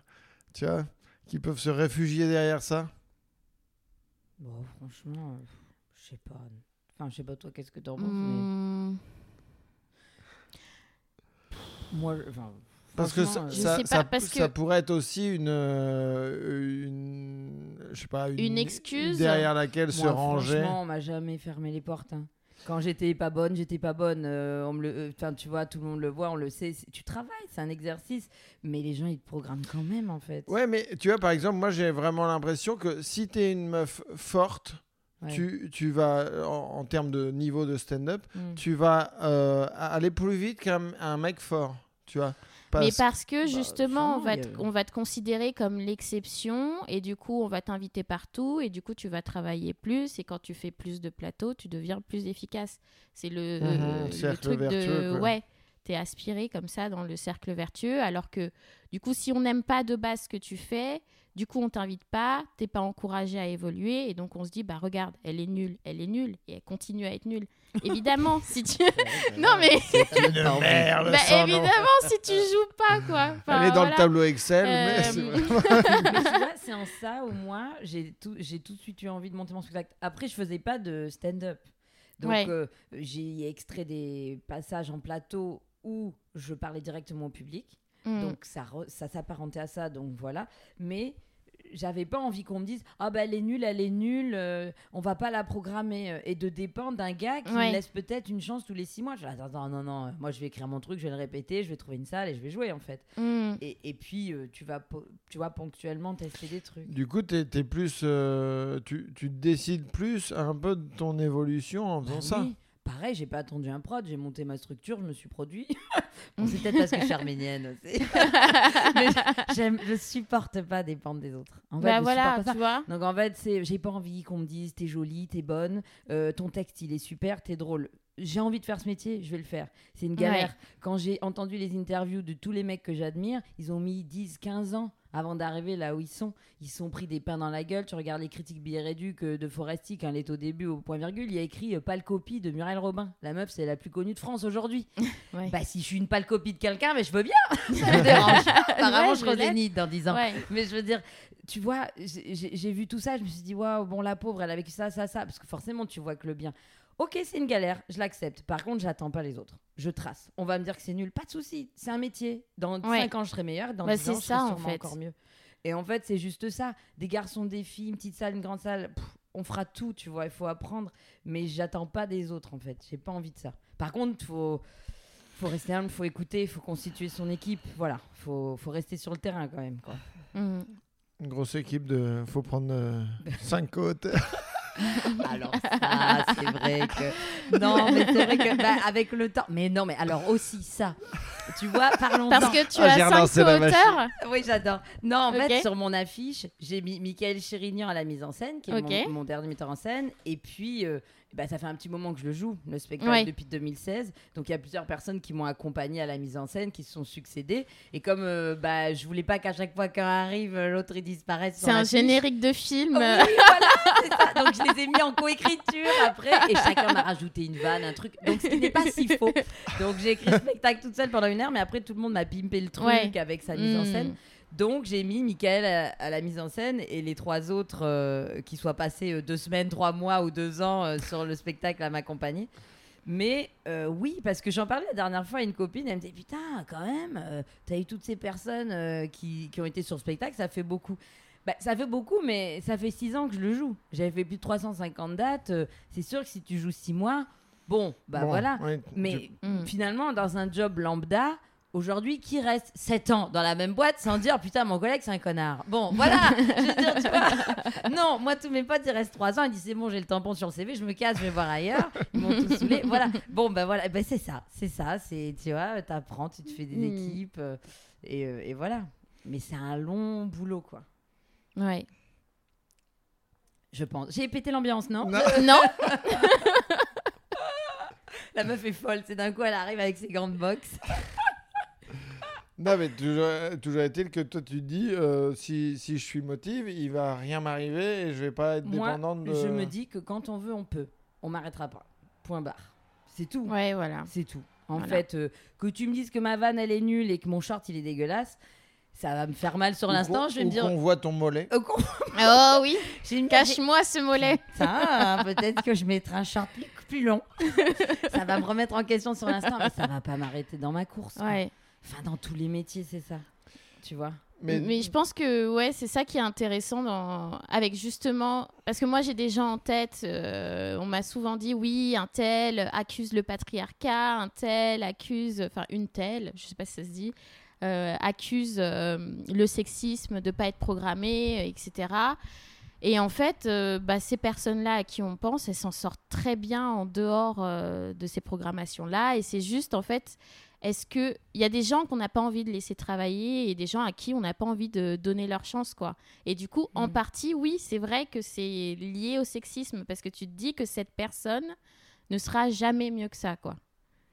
tu vois, qui peuvent se réfugier derrière ça? Bon, franchement, euh, je sais pas. Enfin, je sais pas toi, qu'est-ce que t'en penses, mais Hmm, moi, je- enfin, Parce que ça, ça, sais pas, ça- parce ça que- pourrait être aussi une, euh, une, je sais pas, une, Une excuse derrière laquelle se ranger. Franchement, on m'a jamais fermé les portes. hein. Quand j'étais pas bonne, j'étais pas bonne. euh, on me le, euh, enfin, tu vois, tout le monde le voit, on le sait. Tu travailles, c'est un exercice, mais les gens ils te programment quand même en fait. Ouais, mais tu vois, par exemple, moi j'ai vraiment l'impression que si tu es une meuf forte, Ouais. tu, tu vas, en, en termes de niveau de stand-up, Mm. tu vas euh, aller plus vite qu'un un mec fort, tu vois. Mais Parce- que Bah, justement, on va, te, on va te considérer comme l'exception et du coup, on va t'inviter partout et du coup, tu vas travailler plus et quand tu fais plus de plateaux, tu deviens plus efficace. C'est le, Mhm, le cercle truc de... quoi. Ouais, t'es aspiré comme ça dans le cercle vertueux alors que du coup, si on n'aime pas de base ce que tu fais, du coup, on t'invite pas, t'es pas encouragé à évoluer et donc on se dit, bah regarde, elle est nulle, elle est nulle et elle continue à être nulle. Évidemment, si tu... Non mais... une merde, Bah, évidemment, si tu joues pas, quoi. Enfin, Elle est dans voilà. le tableau Excel, mais Euh, c'est vraiment- Mais tu vois, c'est en ça où moi, j'ai tout, j'ai tout de suite eu envie de monter mon spectacle. Après, je faisais pas de stand-up. Donc, Ouais. euh, j'ai extrait des passages en plateau où je parlais directement au public. Mm. Donc, ça, re- ça s'apparentait à ça. Donc, voilà. Mais j'avais pas envie qu'on me dise Ah, bah, elle est nulle, elle est nulle, euh, on va pas la programmer. Et de dépendre d'un gars qui Ouais. me laisse peut-être une chance tous les six mois. Je dis, attends, attends, non, non, moi, je vais écrire mon truc, je vais le répéter, je vais trouver une salle et je vais jouer, en fait. Mm. Et, et puis, euh, tu vas, tu vois, ponctuellement tester des trucs. Du coup, t'es es plus, euh, tu, tu décides plus un peu de ton évolution en faisant Bah ça. oui. Pareil, j'ai pas attendu un prod, j'ai monté ma structure, je me suis produit. bon, c'est peut-être parce que je suis arménienne aussi. Mais je supporte pas dépendre des autres. En fait, bah je voilà, pas ça. tu vois. Donc en fait, j'ai pas envie qu'on me dise t'es jolie, t'es bonne, euh, ton texte il est super, t'es drôle. J'ai envie de faire ce métier, je vais le faire. C'est une galère. Ouais. Quand j'ai entendu les interviews de tous les mecs que j'admire, ils ont mis 10, 15 ans avant d'arriver là où ils sont. Ils se sont pris des pains dans la gueule. Tu regardes les critiques réduits que de Foresti, quand elle est au début au point virgule, il y a écrit euh, pâle copie de Muriel Robin. La meuf, c'est la plus connue de France aujourd'hui. Ouais. Bah, si je suis une pâle copie de quelqu'un, mais je veux bien. Ça me dérange. Apparemment, Ouais, je zénith dans 10 ans. Ouais. Mais je veux dire, tu vois, j'ai vu tout ça, je me suis dit, waouh, bon, la pauvre, elle a vécu ça, ça, ça. Parce que forcément, tu vois que le bien. Ok, c'est une galère, je l'accepte. Par contre, j'attends pas les autres. Je trace. On va me dire que c'est nul. Pas de souci, c'est un métier. Dans Ouais. 5 ans, je serai meilleur. Dans Bah, 10 c'est ans, je ça, serai en sûrement fait. encore mieux. Et en fait, c'est juste ça. Des garçons, des filles, une petite salle, une grande salle. pff, on fera tout, tu vois. Il faut apprendre. Mais j'attends pas des autres, en fait. J'ai pas envie de ça. Par contre, faut. Faut rester humble, faut écouter, faut constituer son équipe. Voilà, faut, faut rester sur le terrain quand même. Quoi. Mm. Une grosse équipe de. Faut prendre 5 côtes. Alors ça, c'est vrai que non, mais c'est vrai que bah, avec le temps. Mais non, mais alors aussi ça. Tu vois, parlons Parce que tu Ah, as relancé 5 la co-auteurs. Oui, j'adore. Non, en fait, sur mon affiche, j'ai mis Michael Chérignan à la mise en scène, qui est mon dernier metteur en scène. Et puis, euh, bah, ça fait un petit moment que je le joue, le spectacle, Ouais. depuis 2016. Donc, il y a plusieurs personnes qui m'ont accompagné à la mise en scène, qui se sont succédées. Et comme euh, bah, je voulais pas qu'à chaque fois qu'un arrive, l'autre il disparaisse. C'est un générique de film. oui, voilà, ça. Donc je les ai mis en coécriture après et chacun m'a rajouté une vanne, un truc. Donc ce qui n'est pas si faux. Donc j'ai écrit le spectacle toute seule pendant une heure, mais après tout le monde m'a pimpé le truc Ouais. avec sa mise en scène. Donc j'ai mis Michael à, à la mise en scène et les trois autres euh, qui soient passés euh, deux semaines, trois mois ou deux ans euh, sur le spectacle à m'accompagner. Mais euh, oui, parce que j'en parlais la dernière fois à une copine, elle me disait Putain, quand même, euh, t'as eu toutes ces personnes euh, qui, qui ont été sur le spectacle, ça fait beaucoup. Bah, ça fait beaucoup, mais ça fait six ans que je le joue. J'avais fait plus de 350 dates. euh, c'est sûr que si tu joues six mois, bon, bah Bon, voilà. ouais, Mais Mm. finalement, dans un job lambda, aujourd'hui, qui reste 7 ans dans la même boîte sans dire putain, mon collègue, c'est un connard Bon, voilà Je veux dire, tu vois Non, moi, tous mes potes, ils restent 3 ans. Ils disent c'est bon, j'ai le tampon sur le CV, je me casse, je vais voir ailleurs. Ils m'ont tous saoulé. Voilà. Bon, ben voilà, ben, c'est ça. C'est ça. C'est, tu vois, t'apprends, tu te fais des Mm. équipes. euh, et, euh, et voilà. Mais c'est un long boulot, quoi. Ouais. Je pense. J'ai pété l'ambiance, non? Non. Non, La meuf est folle. C'est d'un coup, elle arrive avec ses gants de boxe. Non, mais toujours, toujours est-il que toi, tu te dis, euh, si, si je suis motive, il va rien m'arriver et je vais pas être Moi, dépendante de. je me dis que quand on veut, on peut. On m'arrêtera pas. Point barre. C'est tout. Ouais, voilà. C'est tout. En Voilà. fait, euh, que tu me dises que ma vanne, elle est nulle et que mon short, il est dégueulasse, ça va me faire mal sur l'instant. Je vais ou me dire. qu'on voit ton mollet. Oh, con- Oh oui, je vais me dire, cache-moi ce mollet. Ça, peut-être que je mettrai un short plus, plus long. ça va me remettre en question sur l'instant, mais ça va pas m'arrêter dans ma course. quoi. Enfin, dans tous les métiers, c'est ça. Tu vois Mais, Mais, je pense que ouais, c'est ça qui est intéressant dans... avec justement parce que moi j'ai des gens en tête. euh, on m'a souvent dit oui, un tel accuse le patriarcat, un tel accuse, enfin une telle, je sais pas si ça se dit, euh, accuse euh, le sexisme de pas être programmé, etc. Et en fait, euh, bah, ces personnes-là à qui on pense, elles s'en sortent très bien en dehors euh, de ces programmations-là. Et c'est juste, en fait, est-ce que il y a des gens qu'on n'a pas envie de laisser travailler et des gens à qui on n'a pas envie de donner leur chance, quoi. Et du coup, en Mhm. partie, oui, c'est vrai que c'est lié au sexisme parce que tu te dis que cette personne ne sera jamais mieux que ça, quoi.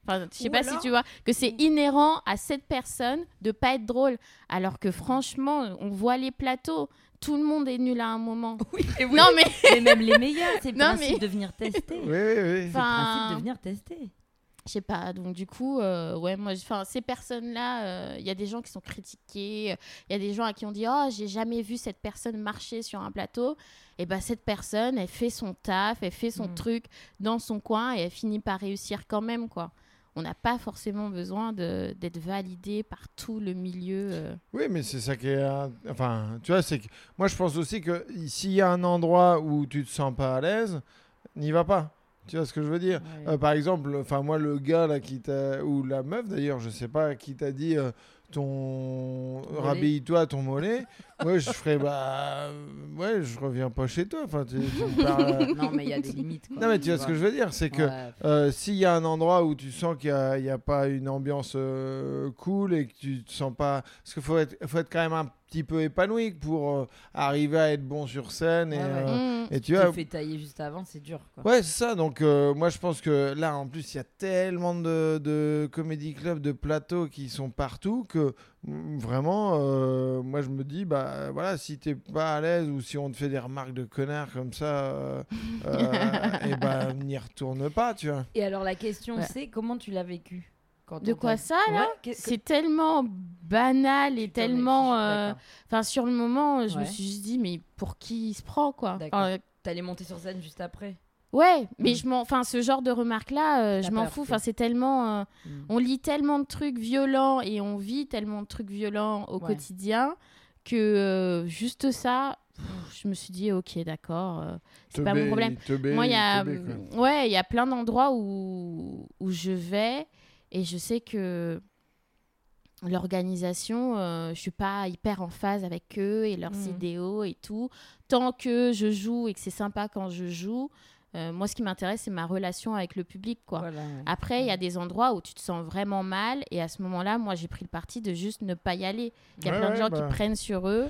Enfin, je sais Ou pas si tu vois que c'est inhérent à cette personne de pas être drôle, alors que franchement, on voit les plateaux, tout le monde est nul à un moment. Oui, Non mais mais même les meilleurs, c'est le principe mais- de venir tester. Oui, oui, oui. C'est le principe de venir tester. Je sais pas, donc du coup, euh, ouais, moi, enfin, ces personnes-là, il y a des gens qui sont critiqués, il y a des gens à qui on dit, oh, j'ai jamais vu cette personne marcher sur un plateau. Et ben cette personne, elle fait son taf, elle fait son Mm. truc dans son coin et elle finit par réussir quand même, quoi. On n'a pas forcément besoin de- d'être validé par tout le milieu. euh. Oui, mais c'est ça qui est. Enfin, tu vois, c'est que. Moi, je pense aussi que s'il y a un endroit où tu te sens pas à l'aise, n'y va pas. Tu vois ce que je veux dire? Ouais. Euh, Par exemple, enfin, moi, le gars là qui t'a. Ou la meuf d'ailleurs, je sais pas, qui t'a dit. euh, ton Mollet. rhabille-toi ton mollet moi je ferais bah ouais je reviens pas chez toi enfin tu, tu me parles, euh, Non, mais il y a des limites. quoi. non mais tu vois ce que je veux dire c'est que Ouais. euh, s'il y a un endroit où tu sens qu'il n'y a, a pas une ambiance euh, cool et que tu te sens pas. Parce qu'il faut être, faut être quand même un petit peu épanoui pour euh, arriver à être bon sur scène. Et, Ouais, ouais. euh, Mm. et tu vois. te fais tailler juste avant, c'est dur. Quoi. Ouais, c'est ça. Donc, euh, moi, je pense que là, en plus, il y a tellement de, de comédie clubs, de plateaux qui sont partout que mm, vraiment, euh, moi, je me dis, bah voilà, si t'es pas à l'aise ou si on te fait des remarques de connard comme ça, euh, et ben n'y retourne pas, tu vois. Et alors, la question, Ouais. c'est comment tu l'as vécu? Quand De quoi ça, là Ouais, que- que- C'est tellement banal et tellement. euh. Enfin, sur le moment, je me suis juste dit, mais pour qui il se prend, quoi T'allais monter sur scène juste après Ouais, mais Mm. je m'en, enfin, ce genre de remarques-là, euh, T'as je m'en fous. Enfin, c'est tellement, euh, Mm. on lit tellement de trucs violents et on vit tellement de trucs violents au Ouais. quotidien que euh, juste ça, je me suis dit, ok, d'accord, euh, c'est pas mon problème. Moi, il y a, ouais, il y a plein d'endroits où où je vais et je sais que l'organisation, euh, je suis pas hyper en phase avec eux et leurs Mhm. idéaux et tout. Tant que je joue et que c'est sympa quand je joue, euh, moi, ce qui m'intéresse, c'est ma relation avec le public, quoi. Voilà, ouais. Après, il y a des endroits où tu te sens vraiment mal et à ce moment-là, moi, j'ai pris le parti de juste ne pas y aller. Il y a Ouais, plein de ouais, gens bah. qui prennent sur eux.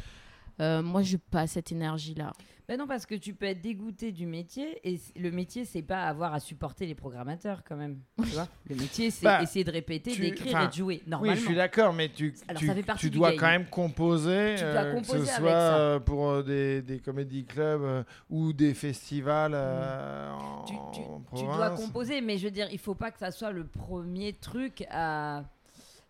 Euh, moi, je n'ai pas cette énergie-là. Ben non, parce que tu peux être dégoûté du métier et le métier, c'est pas avoir à supporter les programmateurs quand même. Tu vois? Le métier, c'est Bah, essayer de répéter, tu- d'écrire enfin, et de jouer. Oui, Normalement. je suis d'accord, mais tu, Alors, tu, ça fait partie tu du dois quand même composer, Tu dois euh, que ce avec soit ça. euh, pour des, des comédie clubs euh, ou des festivals euh, en, tu, tu- en tu dois composer, mais je veux dire, il faut pas que ça soit le premier truc à,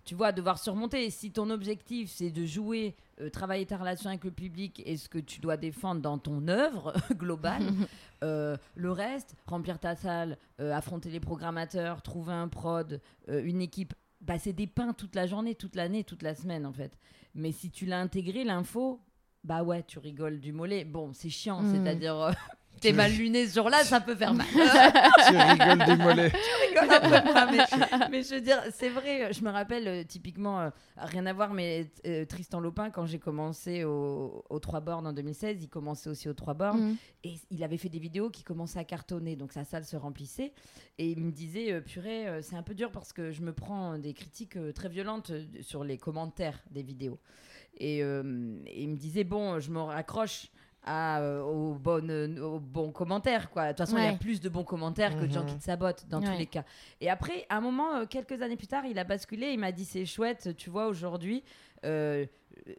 tu vois, devoir surmonter. Si ton objectif c'est de jouer, euh, travailler ta relation avec le public et ce que tu dois défendre dans ton œuvre globale, euh, le reste, remplir ta salle, euh, affronter les programmateurs, trouver un prod, une équipe, bah c'est des pains toute la journée, toute l'année, toute la semaine en fait. Mais si tu l'as intégré l'info, bah ouais, tu rigoles du mollet. Bon, c'est chiant, Mhm. c'est-à-dire. T'es mal luné sur là, ça peut faire mal. tu rigoles du mollet. rigole un peu moins, mais, mais je veux dire, c'est vrai, je me rappelle euh, typiquement, euh, rien à voir, mais euh, Tristan Lopin, quand j'ai commencé au- aux Trois Bornes en 2016, il commençait aussi aux Trois Bornes, Mm. et il avait fait des vidéos qui commençaient à cartonner, donc sa salle se remplissait, et il me disait, purée, c'est un peu dur parce que je me prends des critiques très violentes sur les commentaires des vidéos. Et, et il me disait, bon, je me raccroche à, euh, aux, bonnes, euh, aux bons commentaires. Quoi. De toute façon, il y a plus de bons commentaires que de gens Mhm. qui te sabotent dans tous les cas. Et après, à un moment, euh, quelques années plus tard, il a basculé. Il m'a dit C'est chouette, tu vois, aujourd'hui. euh,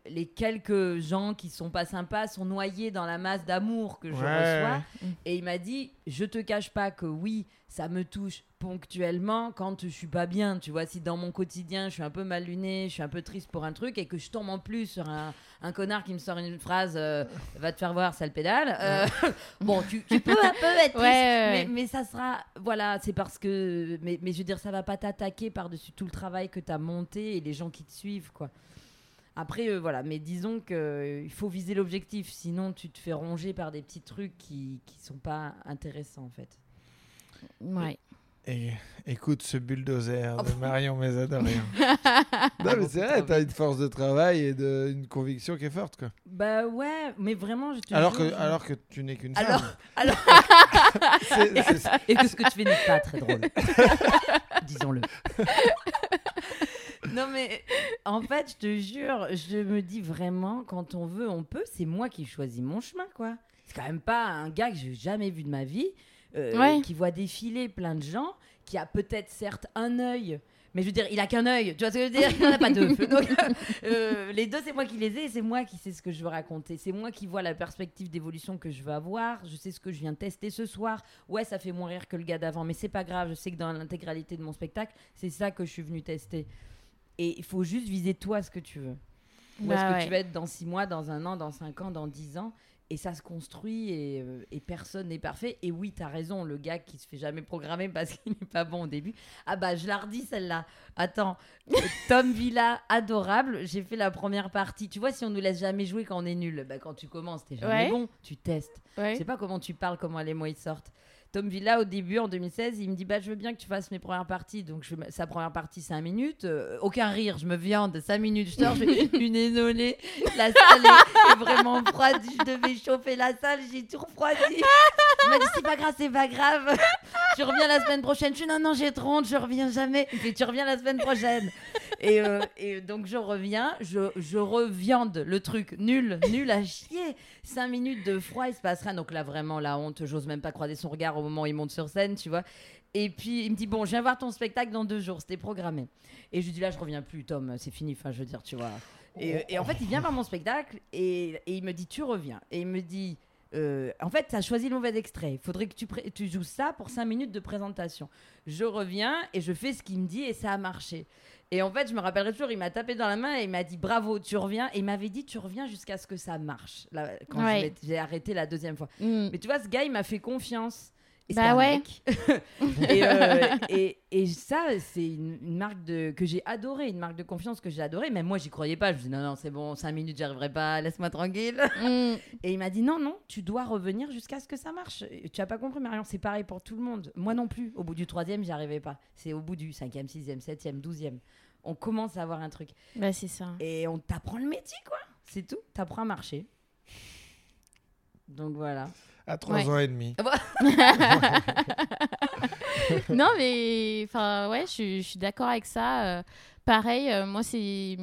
les quelques gens qui sont pas sympas sont noyés dans la masse d'amour que je Ouais. reçois. Et il m'a dit, je te cache pas que oui, ça me touche ponctuellement quand je suis pas bien. Tu vois, si dans mon quotidien, je suis un peu mal luné, je suis un peu triste pour un truc et que je tombe en plus sur un, un connard qui me sort une phrase, euh, va te faire voir, sale pédale. euh, bon, tu, tu peux un peu être triste, Ouais, ouais, mais, ça sera, voilà, c'est parce que, mais, mais je veux dire, ça va pas t'attaquer par-dessus tout le travail que tu as monté et les gens qui te suivent, quoi. Après, euh, voilà, mais disons qu'il faut viser l'objectif, sinon tu te fais ronger par des petits trucs qui, qui sont pas intéressants en fait. Ouais. Et écoute ce bulldozer Oh, de Marion Mésadorien. non, mais c'est vrai, t'as une force de travail et de, une conviction qui est forte, quoi. Bah ouais, mais vraiment, je te Alors jure, que, je- alors que tu n'es qu'une femme. Alors, alors, C'est- c'est- et que ce que tu fais n'est pas très drôle. Disons-le. non mais en fait, je te jure, je me dis vraiment, quand on veut, on peut. C'est moi qui choisis mon chemin, quoi. C'est quand même pas un gars que j'ai jamais vu de ma vie, Ouais. qui voit défiler plein de gens, qui a peut-être certes un œil. Mais je veux dire, il a qu'un œil, tu vois ce que je veux dire? Il n'en a pas deux. Donc, euh, les deux, c'est moi qui les ai et c'est moi qui sais ce que je veux raconter. C'est moi qui vois la perspective d'évolution que je veux avoir. Je sais ce que je viens tester ce soir. Ouais, ça fait moins rire que le gars d'avant, mais c'est pas grave. Je sais que dans l'intégralité de mon spectacle, c'est ça que je suis venue tester. Et il faut juste viser toi ce que tu veux. Où est-ce Bah que tu vas être dans six mois, dans un an, dans cinq ans, dans dix ans? Et ça se construit et, euh, et personne n'est parfait. Et oui, t'as raison, le gars qui se fait jamais programmer parce qu'il n'est pas bon au début. Ah bah, je la redis celle-là. Attends, Tom Villa, adorable. J'ai fait la première partie. Tu vois, si on nous laisse jamais jouer quand on est nul, bah, quand tu commences, t'es jamais Ouais. bon. Tu testes. Je Ouais. sais pas comment tu parles, comment les mots ils sortent. Tom Villa, au début, en 2016, il me dit bah, Je veux bien que tu fasses mes premières parties. Donc, je, sa première partie, 5 minutes. Euh, aucun rire, je me viande, 5 minutes. Je sors, je fais une désolée. La salle est, est vraiment froide. Je devais chauffer la salle, j'ai tout refroidi. Il m'a dit C'est pas grave, c'est pas grave. Je reviens la semaine prochaine. Je dis Non, non, j'ai trop honte, je reviens jamais. Il fait Tu reviens la semaine prochaine. Et, euh, et donc, je reviens, je, je reviande le truc nul, nul à chier. 5 minutes de froid, il se passe rien. Donc là, vraiment, la honte, j'ose même pas croiser son regard au moment où il monte sur scène, tu vois. Et puis, il me dit Bon, je viens voir ton spectacle dans deux jours, c'était programmé. Et je lui dis Là, je reviens plus, Tom, c'est fini, enfin, je veux dire, tu vois. Et, en fait, il vient voir mon spectacle et il me dit Tu reviens. Et il me dit euh, En fait, as choisi le mauvais extrait. Il faudrait que tu, joues ça pour 5 minutes de présentation. Je reviens et je fais ce qu'il me dit et ça a marché. Et en fait, je me rappellerai toujours, il m'a tapé dans la main et il m'a dit bravo, tu reviens. Et il m'avait dit tu reviens jusqu'à ce que ça marche. Là, quand Ouais. j'ai arrêté la deuxième fois. Mm. Mais tu vois, ce gars, il m'a fait confiance. Et Bah ouais. et, euh, et, et ça, c'est une, une marque de, que j'ai adorée, une marque de confiance que j'ai adorée. Même moi, j'y croyais pas. Je me dis non, non, c'est bon, 5 minutes, j'y arriverai pas, laisse-moi tranquille. Mm. Et il m'a dit non, non, tu dois revenir jusqu'à ce que ça marche. Tu as pas compris, Marion, c'est pareil pour tout le monde. Moi non plus. Au bout du troisième, j'y arrivais pas. C'est au bout du cinquième, sixième, septième, douzième. On commence à avoir un truc. Bah, c'est ça. Et on t'apprend le métier, quoi. C'est tout. T'apprends à marcher. Donc voilà. À 3 Ouais. ans et demi. non, mais enfin, ouais, je, suis- je suis d'accord avec ça. euh, pareil, euh, moi, c'est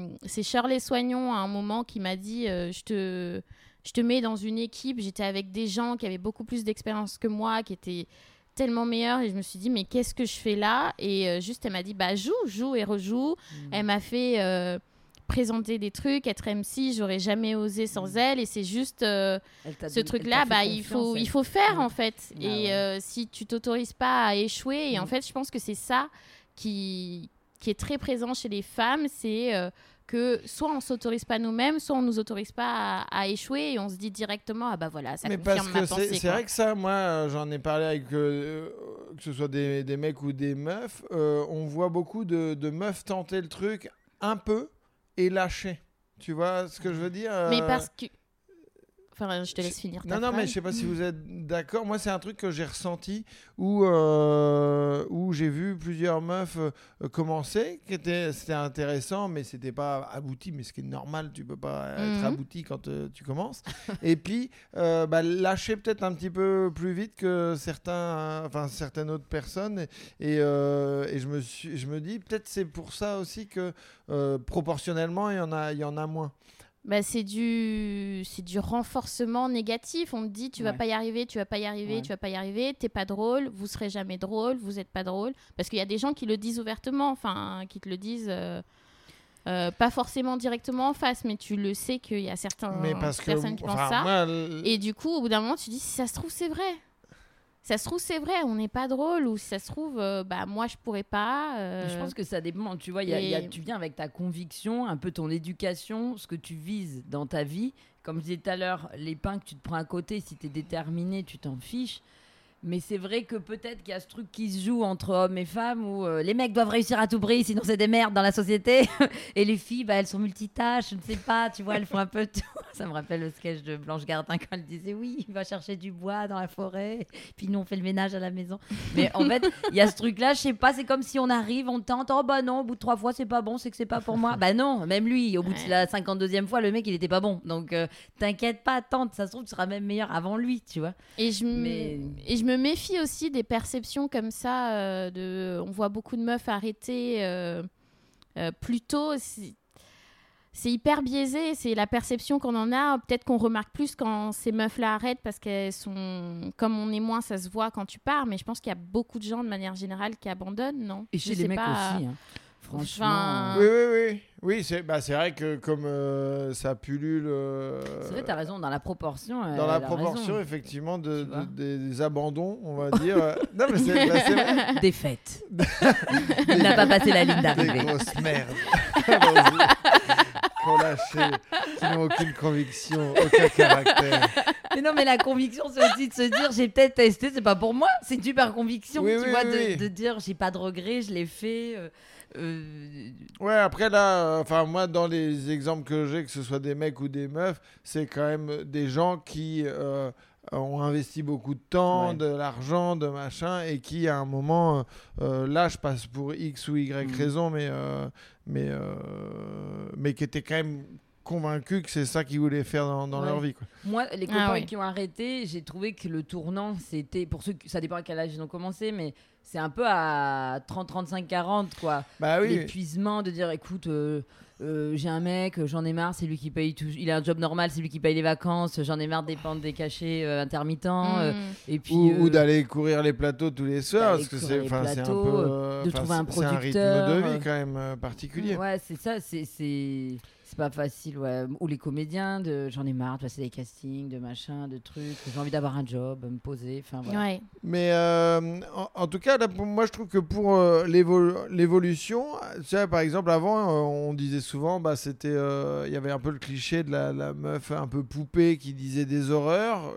Shirley Soignon à un moment qui m'a dit euh, je, te, je te mets dans une équipe. J'étais avec des gens qui avaient beaucoup plus d'expérience que moi, qui étaient tellement meilleurs. Et je me suis dit mais qu'est-ce que je fais là? Et juste, elle m'a dit bah, joue, joue et rejoue. Elle m'a fait. Présenter des trucs, être MC, j'aurais jamais osé sans Mm. elle et c'est juste euh, ce truc-là, bah, il, faut, elle. il faut faire Mm. en fait. Ah et ouais. euh, si tu t'autorises pas à échouer, et en Mm. fait, je pense que c'est ça qui, qui est très présent chez les femmes, c'est euh, que soit on s'autorise pas nous-mêmes, soit on nous autorise pas à, à échouer et on se dit directement ah bah voilà, ça Mais confirme parce ma que pensée. c'est vrai que ça, moi, euh, j'en ai parlé avec euh, que ce soit des, des mecs ou des meufs, euh, on voit beaucoup de, de meufs tenter le truc un peu et lâcher. Tu vois ce que je veux dire Mais euh, parce que Enfin, je te laisse finir ta Non, non, mais je sais pas si vous êtes d'accord. Moi, c'est un truc que j'ai ressenti où, euh, où j'ai vu plusieurs meufs euh, commencer, qui c'était intéressant, mais c'était pas abouti. Mais ce qui est normal, tu peux pas être Mhm. abouti quand euh, tu commences. Et puis, bah, lâcher peut-être un petit peu plus vite que certains, enfin certaines autres personnes. Et, et, je me suis, je me dis peut-être c'est pour ça aussi que proportionnellement, il y en a, il y en a moins. Bah, c'est du c'est du renforcement négatif. On te dit tu vas Ouais. pas y arriver, tu vas pas y arriver, Ouais. tu vas pas y arriver, t'es pas drôle, vous serez jamais drôle, vous êtes pas drôle. Parce qu'il y a des gens qui le disent ouvertement, enfin qui te le disent euh, euh, pas forcément directement en face, mais tu le sais qu'il y a certaines parce que. personnes qui enfin, pensent ça. moi, l- Et du coup, au bout d'un moment, tu dis si ça se trouve c'est vrai. Ça se trouve c'est vrai, on n'est pas drôle ou si ça se trouve euh, bah moi je pourrais pas. euh, Je pense que ça dépend. Tu vois, il y a- y a- tu viens avec ta conviction, un peu ton éducation, ce que tu vises dans ta vie. Comme je disais tout à l'heure, les pains que tu te prends à côté, si tu es déterminé, tu t'en fiches. Mais c'est vrai que peut-être qu'il y a ce truc qui se joue entre hommes et femmes où euh, les mecs doivent réussir à tout prix, sinon c'est des merdes dans la société. et les filles, bah, elles sont multitâches, je ne sais pas, tu vois, elles font un peu tout. Ça me rappelle le sketch de Blanche Gardin quand elle disait oui, il va chercher du bois dans la forêt, puis nous on fait le ménage à la maison. Mais en fait, il y a ce truc-là, je sais pas, c'est comme si on arrive, on tente, oh bah non, au bout de trois fois c'est pas bon, c'est que c'est pas pour moi. Bah non, même lui, au bout de la 52e fois, le mec il était pas bon. Donc euh, t'inquiète pas, tente, ça se trouve tu seras même meilleur avant lui, tu vois. Et je, m- Mais- et je me méfie aussi des perceptions comme ça. euh, de... On voit beaucoup de meufs arrêter euh, euh, plus tôt. C'est- hyper biaisé. C'est la perception qu'on en a. Peut-être qu'on remarque plus quand ces meufs-là arrêtent parce qu'elles sont. Comme on est moins, ça se voit quand tu pars. Mais je pense qu'il y a beaucoup de gens de manière générale qui abandonnent, non? Et Je chez les sais mecs pas. aussi. hein. Franchement. Enfin, Oui, oui, oui. Oui, c'est bah, c'est vrai que comme euh, ça pullule. euh, C'est vrai, t'as raison, dans la proportion. euh, Dans la proportion, raison. effectivement, de, des, des abandons, on va dire. euh, non, mais c'est bah, c'est vrai. Défaite. Il n'a pas passé la ligne Des d'arrivée. grosses merdes. Lâché, qui n'ont aucune conviction, aucun caractère. Mais non, mais la conviction, c'est aussi de se dire j'ai peut-être testé, c'est pas pour moi. C'est une super conviction, Oui, tu oui, vois, oui, de, dire j'ai pas de regrets, je l'ai fait. euh, euh, Ouais, après là, euh, enfin moi dans les exemples que j'ai, que ce soit des mecs ou des meufs, c'est quand même des gens qui ont investi beaucoup de temps, Ouais. de l'argent, de machin, et qui à un moment, euh, euh, là je passe pour X ou Y Mhm. raison, mais euh, mais euh, mais qui étaient quand même convaincus que c'est ça qu'ils voulaient faire dans, dans Ouais. leur vie. Quoi. Moi, les Ah copains ouais. qui ont arrêté, j'ai trouvé que le tournant, c'était pour ceux, qui- ça dépend à quel âge ils ont commencé, mais c'est un peu à 30, 35, 40, quoi. Bah oui. L'épuisement de dire écoute, euh, euh, j'ai un mec, euh, j'en ai marre, c'est lui qui paye tout. Il a un job normal, c'est lui qui paye les vacances, j'en ai marre de dépendre des cachets euh, intermittents. euh, Mm. et puis. Ou, ou d'aller courir les plateaux tous les soirs, parce que c'est un peu. euh, de trouver un c'est- c'est rythme producteur, de vie quand même euh, particulier. Ouais, c'est ça, c'est c'est pas facile, ouais. Ou les comédiens, de j'en ai marre de passer des castings, de machin, de trucs. J'ai envie d'avoir un job, me poser, enfin voilà. Ouais. Mais euh, en, en tout cas, là, pour- moi, je trouve que pour euh, l'évo- l'évolution, tu sais, par exemple, avant, euh, on disait souvent, bah, c'était, euh, il y avait un peu le cliché de la, la meuf un peu poupée qui disait des horreurs,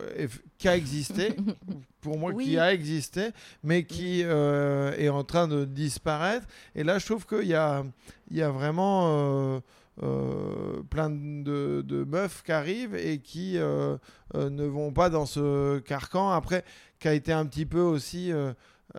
qui a existé, pour moi, Oui. qui a existé, mais qui euh, est en train de disparaître. Et là, je trouve qu'il y a, il y a vraiment euh, plein de, de meufs qui arrivent et qui euh, euh, ne vont pas dans ce carcan. Après, qui a été un petit peu aussi. euh,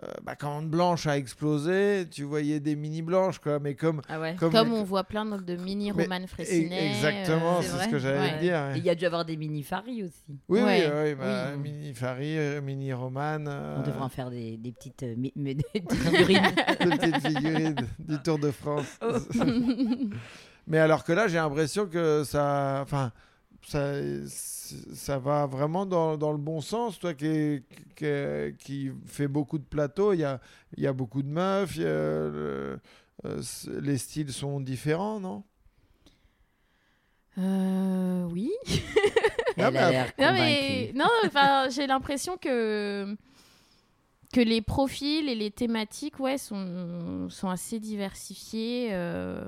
euh, bah, quand Blanche a explosé, tu voyais des mini blanches, quoi, mais comme. Ah ouais. Comme, Comme on voit plein de, de mini Mais- romans e-. Exactement, euh, c'est ce que j'allais Ouais. dire. Ouais. il y a dû avoir des mini Faris aussi. Oui, Ouais, oui, oui, bah, oui. mini Farid, euh, mini Roman. euh, On devrait en faire des, des petites, euh, mi- mais des petites figurines. de petites figurines du Tour de France. Oh. Mais alors que là, j'ai l'impression que ça, enfin, ça, ça va vraiment dans, dans le bon sens. Toi qui, qui, qui fait beaucoup de plateaux, il y a, il y a beaucoup de meufs, il y a le- euh, les styles sont différents, non? Euh, oui. Non, Elle mais a l'air Non, mais convaincue. non, enfin, j'ai l'impression que que les profils et les thématiques, ouais, sont sont assez diversifiés. euh.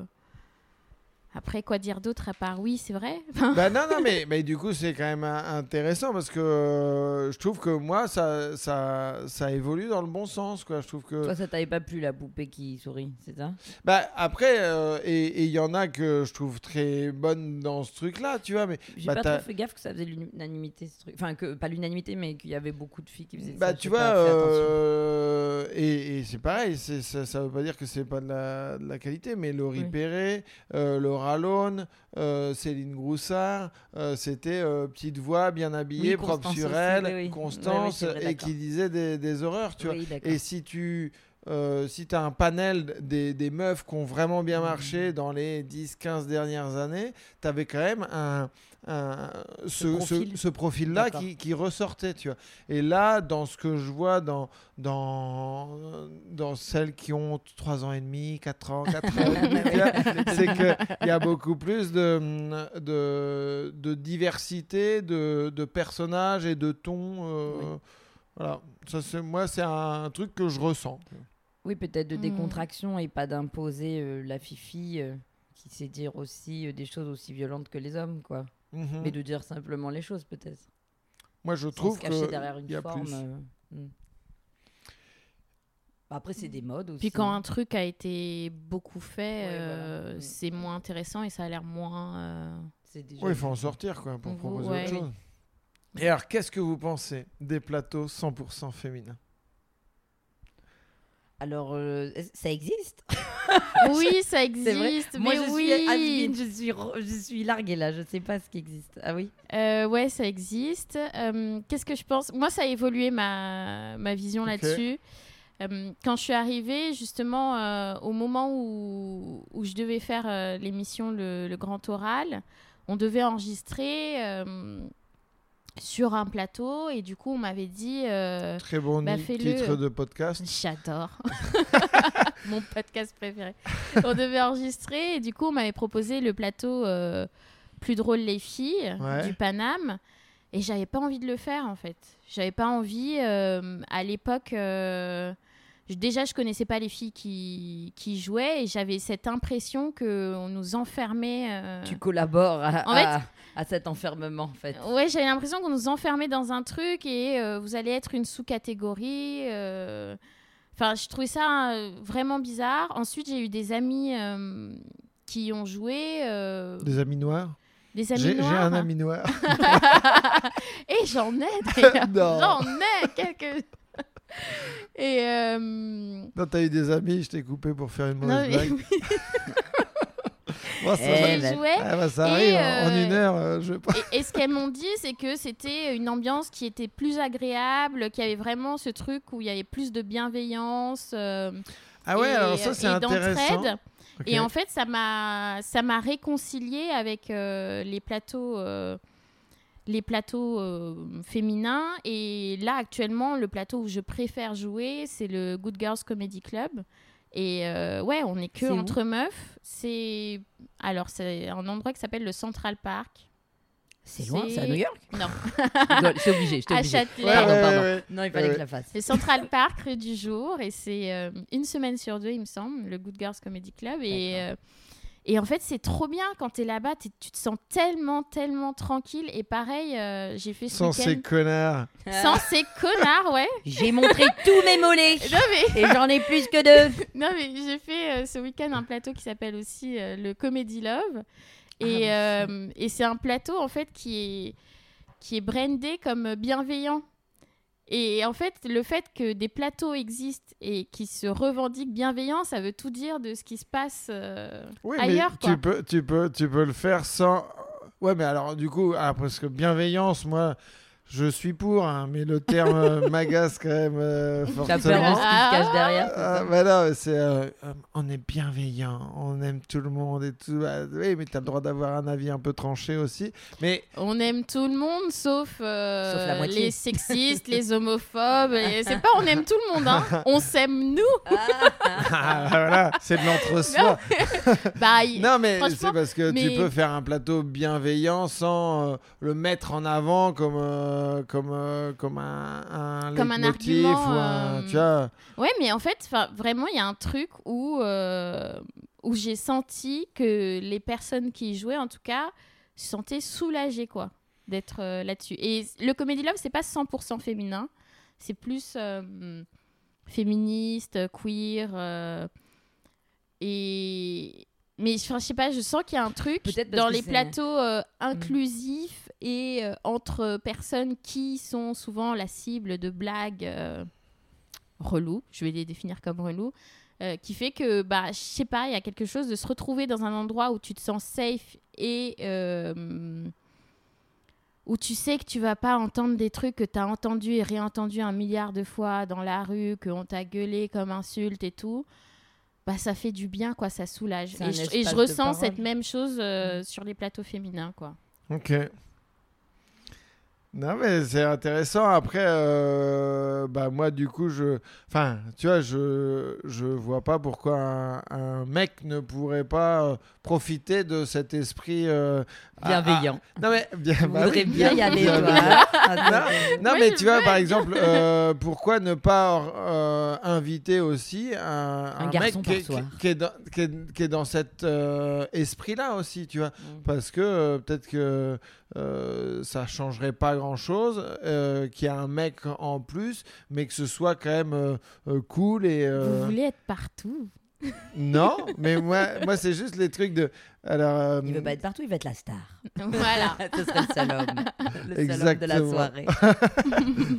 Après, quoi dire d'autre à part oui, c'est vrai? Bah non, non, mais, mais du coup, c'est quand même un- intéressant parce que euh, je trouve que moi, ça, ça, ça évolue dans le bon sens, quoi. Je trouve que... Toi, ça t'avait pas plu la poupée qui sourit, c'est ça? Bah après, euh, et il y en a que je trouve très bonnes dans ce truc-là, tu vois, mais J'ai Bah, pas trop fait gaffe que ça faisait l'unanimité ce truc. Enfin, que, pas l'unanimité, mais qu'il y avait beaucoup de filles qui faisaient bah ça. tu vois, euh, et, et c'est pareil, ça, ça veut pas dire que c'est pas de la, de la qualité, mais Laurie Oui. Perret, euh, Laura Lone, euh, Céline Groussard, euh, c'était euh, petite voix, bien habillée, Oui, propre Constance sur elle, oui. Constance, Oui, vrai, et qui disait des, des horreurs, tu vois. Et si tu euh, si tu as un panel des, des meufs qui ont vraiment bien marché dans les 10-15 dernières années, tu avais quand même un, un- ce, profil. ce- ce profil-là D'accord. qui, qui ressortait, tu vois. Et là, dans ce que je vois dans, dans, dans celles qui ont 3 ans et demi, 4 ans, 4 ans c'est qu'il y a beaucoup plus de, de, de diversité de, de personnages et de tons. euh, Voilà. Ça, c'est, moi, c'est un truc que je ressens. Oui, peut-être de Hmm. décontraction et pas d'imposer euh, la fifi euh, qui sait dire aussi euh, des choses aussi violentes que les hommes, quoi. Mhm. Mais de dire simplement les choses, peut-être. Moi, je Sans trouve se cacher que derrière une il y a forme. plus. euh, hmm. Bah, Après, c'est des modes aussi. Puis quand un truc a été beaucoup fait, Ouais, euh, voilà. Mm. c'est moins intéressant et ça a l'air moins. euh, déjà Oui, il faut en sortir quoi, pour Vous- proposer ouais. autre chose. Et alors, qu'est-ce que vous pensez des plateaux 100% féminins? Alors, euh, ça existe? Oui, ça existe, Moi, mais je oui. suis je suis, je suis larguée là, je sais pas ce qui existe. Ah oui? Euh, ouais, ça existe. Euh, Qu'est-ce que je pense? Moi, ça a évolué ma, ma vision là-dessus. Euh, quand je suis arrivée, justement, euh, au moment où, où je devais faire euh, l'émission le, le Grand Oral, on devait enregistrer euh, sur un plateau et du coup, on m'avait dit. euh, Très bon bah, titre de podcast. J'adore. Mon podcast préféré. On devait enregistrer et du coup, on m'avait proposé le plateau euh, Plus drôle les filles Ouais. du Paname. Et j'avais pas envie de le faire en fait. J'avais pas envie. euh, à l'époque, euh, déjà, je connaissais pas les filles qui, qui jouaient et j'avais cette impression qu'on nous enfermait. euh, Tu collabores à, En fait- à, à cet enfermement, en fait. Ouais, j'avais l'impression qu'on nous enfermait dans un truc et euh, vous allez être une sous-catégorie. euh. Enfin, je trouvais ça euh, vraiment bizarre. Ensuite, j'ai eu des amis euh, qui ont joué. euh, Des amis noirs des amis J'ai un ami noir. et j'en ai d'ailleurs. J'en ai quelques. Et. euh, Non, t'as eu des amis, je t'ai coupé pour faire une non, mauvaise mais blague. Bon, ça, Eh joué. Ah bah, ça arrive, en- en euh, une heure, euh, je pas. Et, et ce qu'elles m'ont dit, c'est que c'était une ambiance qui était plus agréable, qu'il y avait vraiment ce truc où il y avait plus de bienveillance. euh, Ah ouais, et- alors ça c'est intéressant. d'entraide. Ok. Et en fait, ça m'a ça m'a réconcilié avec euh, les plateaux les plateaux euh, féminins et là actuellement le plateau où je préfère jouer, c'est le Good Girls Comedy Club. Et euh, ouais, on est que C'est entre meufs. C'est alors c'est un endroit qui s'appelle le Central Park. C'est loin, c'est à New York Non, Je rigole, J'étais obligée, j'étais à. Châtelet. Ouais, Pardon, ouais, pardon. ouais. Non, il fallait Ouais. que je la fasse. C'est Central Park, rue du jour, et c'est euh, une semaine sur deux, il me semble, le Good Girls Comedy Club. Et, euh, et en fait, c'est trop bien quand t'es là-bas, t'es- tu te sens tellement, tellement tranquille. Et pareil, euh, j'ai fait ce Sans week-end- ces connards. Sans ces connards, ouais. J'ai montré tous mes mollets Non mais, et j'en ai plus que deux. non, mais j'ai fait euh, ce week-end un plateau qui s'appelle aussi euh, le Comedy Love. Ah, Et, euh, et c'est un plateau en fait qui est, qui est brandé comme bienveillant. Et en fait, le fait que des plateaux existent et qui se revendiquent bienveillants, ça veut tout dire de ce qui se passe euh, Oui, ailleurs. mais quoi. tu peux, tu, peux, tu peux le faire sans. Ouais, mais alors, du coup, ah, parce que bienveillance, moi, je suis pour, hein, mais le terme euh, m'agace quand même euh, T'as peur de ce fortement. qui se cache derrière Ah, bah non, c'est. euh, euh, on est bienveillant, on aime tout le monde et tout. Ah, oui, mais t'as le droit d'avoir un avis un peu tranché aussi. Mais On aime tout le monde, sauf, euh, Sauf la moitié. les sexistes, les homophobes. et C'est pas on aime tout le monde, hein. on s'aime nous. ah, voilà, c'est de l'entre-soi. Bah, il- Non, mais c'est parce que tu peux faire un plateau bienveillant sans euh, le mettre en avant comme, euh, comme, euh, comme un, un Comme un argument, ou un- euh, Tu vois, Ouais, mais en fait, vraiment, il y a un truc où, euh, où j'ai senti que les personnes qui y jouaient, en tout cas, se sentaient soulagées, quoi, d'être euh, là-dessus. Et le Comedy Love, c'est pas 100% féminin, c'est plus euh, féministe, queer. euh, et. Mais je sais pas, je sens qu'il y a un truc dans les plateaux euh, inclusifs et euh, entre personnes qui sont souvent la cible de blagues euh, relous, je vais les définir comme relous, euh, qui fait que, bah, je sais pas, il y a quelque chose de se retrouver dans un endroit où tu te sens safe et. euh, où tu sais que tu vas pas entendre des trucs que tu as entendu et réentendu un milliard de fois dans la rue, qu'on t'a gueulé comme insulte et tout, bah ça fait du bien, quoi, ça soulage. Et je, et ressens parole. cette même chose euh, sur les plateaux féminins, quoi. Ok. Non, mais c'est intéressant. Après, euh, bah, moi, du coup, je. Enfin, tu vois, je, je vois pas pourquoi un, un mec ne pourrait pas euh, profiter de cet esprit. euh, Bienveillant. à- Non, mais bien. Bah voudrais oui, bien y aller, toi. bienveillant. hein Non, Oui, mais tu vois, par exemple, euh, pourquoi ne pas euh, inviter aussi un, Un mec garçon qui, est- qui dans, qui est- qui est dans cet euh, esprit-là aussi, tu vois Mm. parce que euh, peut-être que euh, ça changerait pas grand chose qu'il y ait un mec en plus mais que ce soit quand même euh, euh, cool et euh, Vous voulez être partout non mais moi moi c'est juste les trucs de alors euh, Il veut pas être partout, il veut être la star. Voilà. Ce serait le seul homme. Le seul homme de la Exactement. soirée.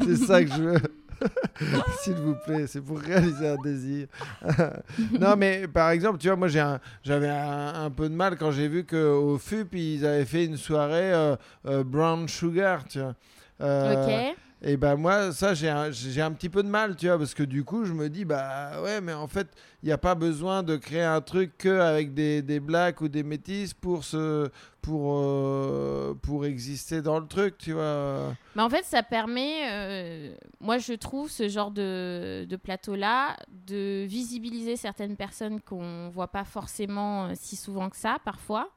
c'est ça que je veux s'il vous plaît c'est pour réaliser un désir non mais par exemple tu vois moi j'avais un, peu de mal quand j'ai vu que au FUP ils avaient fait une soirée euh, euh, brown sugar tu vois Euh. Et ben moi, ça, j'ai un, j'ai un petit peu de mal, tu vois, parce que du coup, je me dis, bah ouais, mais en fait, il n'y a pas besoin de créer un truc que avec des, des blacks ou des métis pour, se, pour, euh, pour exister dans le truc, tu vois. Mais en fait, ça permet, euh, moi je trouve ce genre de, de plateau-là, de visibiliser certaines personnes qu'on voit pas forcément euh, si souvent que ça, parfois.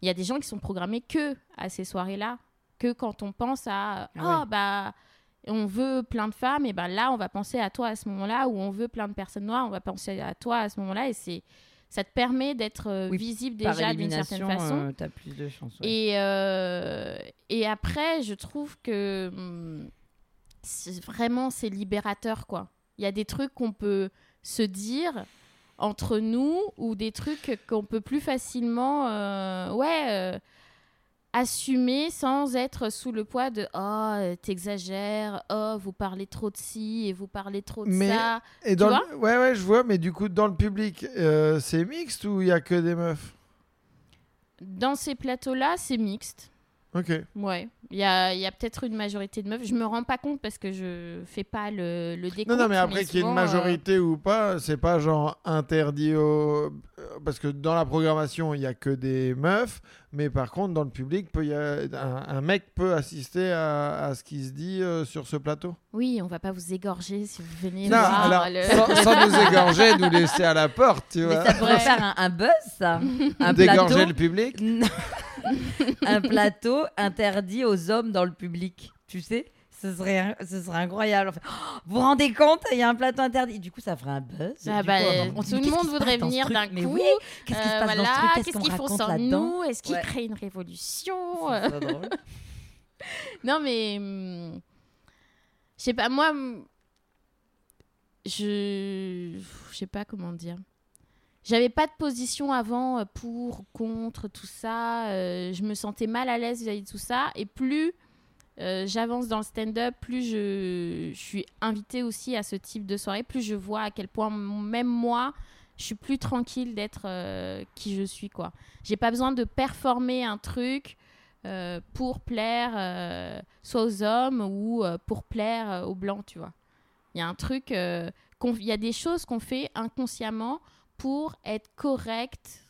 Il y a des gens qui sont programmés que à ces soirées-là, que quand on pense à Ah ah ouais. bah on veut plein de femmes, et ben là on va penser à toi à ce moment-là, ou on veut plein de personnes noires, on va penser à toi à ce moment-là, et c'est ça te permet d'être euh, Oui, visible déjà d'une certaine façon. euh, t'as plus de chance. ouais. Et, euh, et après, je trouve que hum, c'est- vraiment, c'est libérateur, quoi. Il y a des trucs qu'on peut se dire entre nous ou des trucs qu'on peut plus facilement ouais, assumer sans être sous le poids de « Oh, t'exagères. Oh, vous parlez trop de ci et vous parlez trop de Mais- ça. Et dans vois? Le- ouais, ouais, je vois, mais du coup, dans le public, euh, c'est mixte ou il y a que des meufs » Dans ces plateaux-là, c'est mixte. Ok. Ouais, il y a, il y a peut-être une majorité de meufs. Je me rends pas compte parce que je fais pas le, le décompte. Non, non, mais après qu'il y ait une euh, majorité ou pas, c'est pas genre interdit au. euh, Parce que dans la programmation, il y a que des meufs, mais par contre, dans le public, peut y a... un, un mec peut assister à, à ce qui se dit euh, sur ce plateau. Oui, on va pas vous égorger si vous venez Non, voir alors, le- sans, sans nous égorger, nous laisser à la porte, tu Mais vois. ça pourrait faire un, un buzz, ça. Un D'égorger plateau, le public. Un plateau interdit aux hommes dans le public. Tu sais ce serait, ce serait incroyable. Enfin, oh, vous vous rendez compte Il y a un plateau interdit. Du coup, ça ferait un buzz. Ah bah, coup, euh, on se dit, tout le monde voudrait venir d'un coup. oui, qu'est-ce qui se Euh, passe dans ce truc Qu'est-ce qu'ils font sans nous Est-ce qu'ils Ouais. créent une révolution drôle. Non, mais. hum, Je sais pas, moi. hum, Je. Je sais pas comment dire. J'avais pas de position avant euh, pour, contre, tout ça. euh, je me sentais mal à l'aise vis-à-vis de tout ça. Et plus euh, j'avance dans le stand-up, plus je, suis invitée aussi à ce type de soirée, plus je vois à quel point, même moi, je suis plus tranquille d'être qui je suis, quoi. J'ai pas besoin de performer un truc pour plaire soit aux hommes ou pour plaire aux blancs, tu vois. Il y a un truc, il y a des choses qu'on fait inconsciemment pour être correct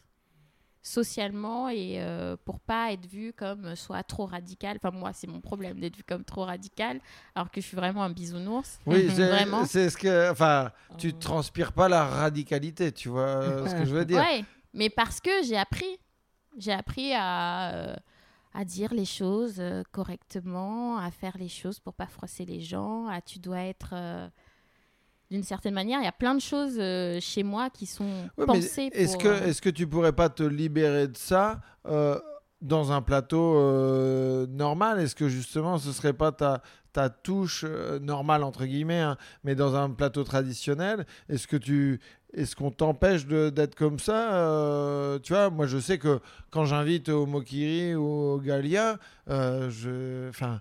socialement et euh, pour pas être vu comme soit trop radical. Enfin moi c'est mon problème d'être vu comme trop radical alors que je suis vraiment un bisounours. Oui, c'est- vraiment. c'est ce que. Enfin, tu transpires pas la radicalité, tu vois euh, ce que je veux dire. Ouais, mais parce que j'ai appris. J'ai appris à, euh, à dire les choses euh, correctement, à faire les choses pour pas froisser les gens, à tu dois être d'une certaine manière. Il y a plein de choses euh, chez moi qui sont Ouais, pensées Est-ce pour... que, euh, est-ce que tu pourrais pas te libérer de ça euh, dans un plateau euh, normal? Est-ce que justement ce serait pas ta, ta touche normale entre guillemets, hein, mais dans un plateau traditionnel? Est-ce que tu est-ce qu'on t'empêche d'être comme ça euh, Tu vois, moi je sais que quand j'invite au Mokiri ou au Galia, euh, je, enfin,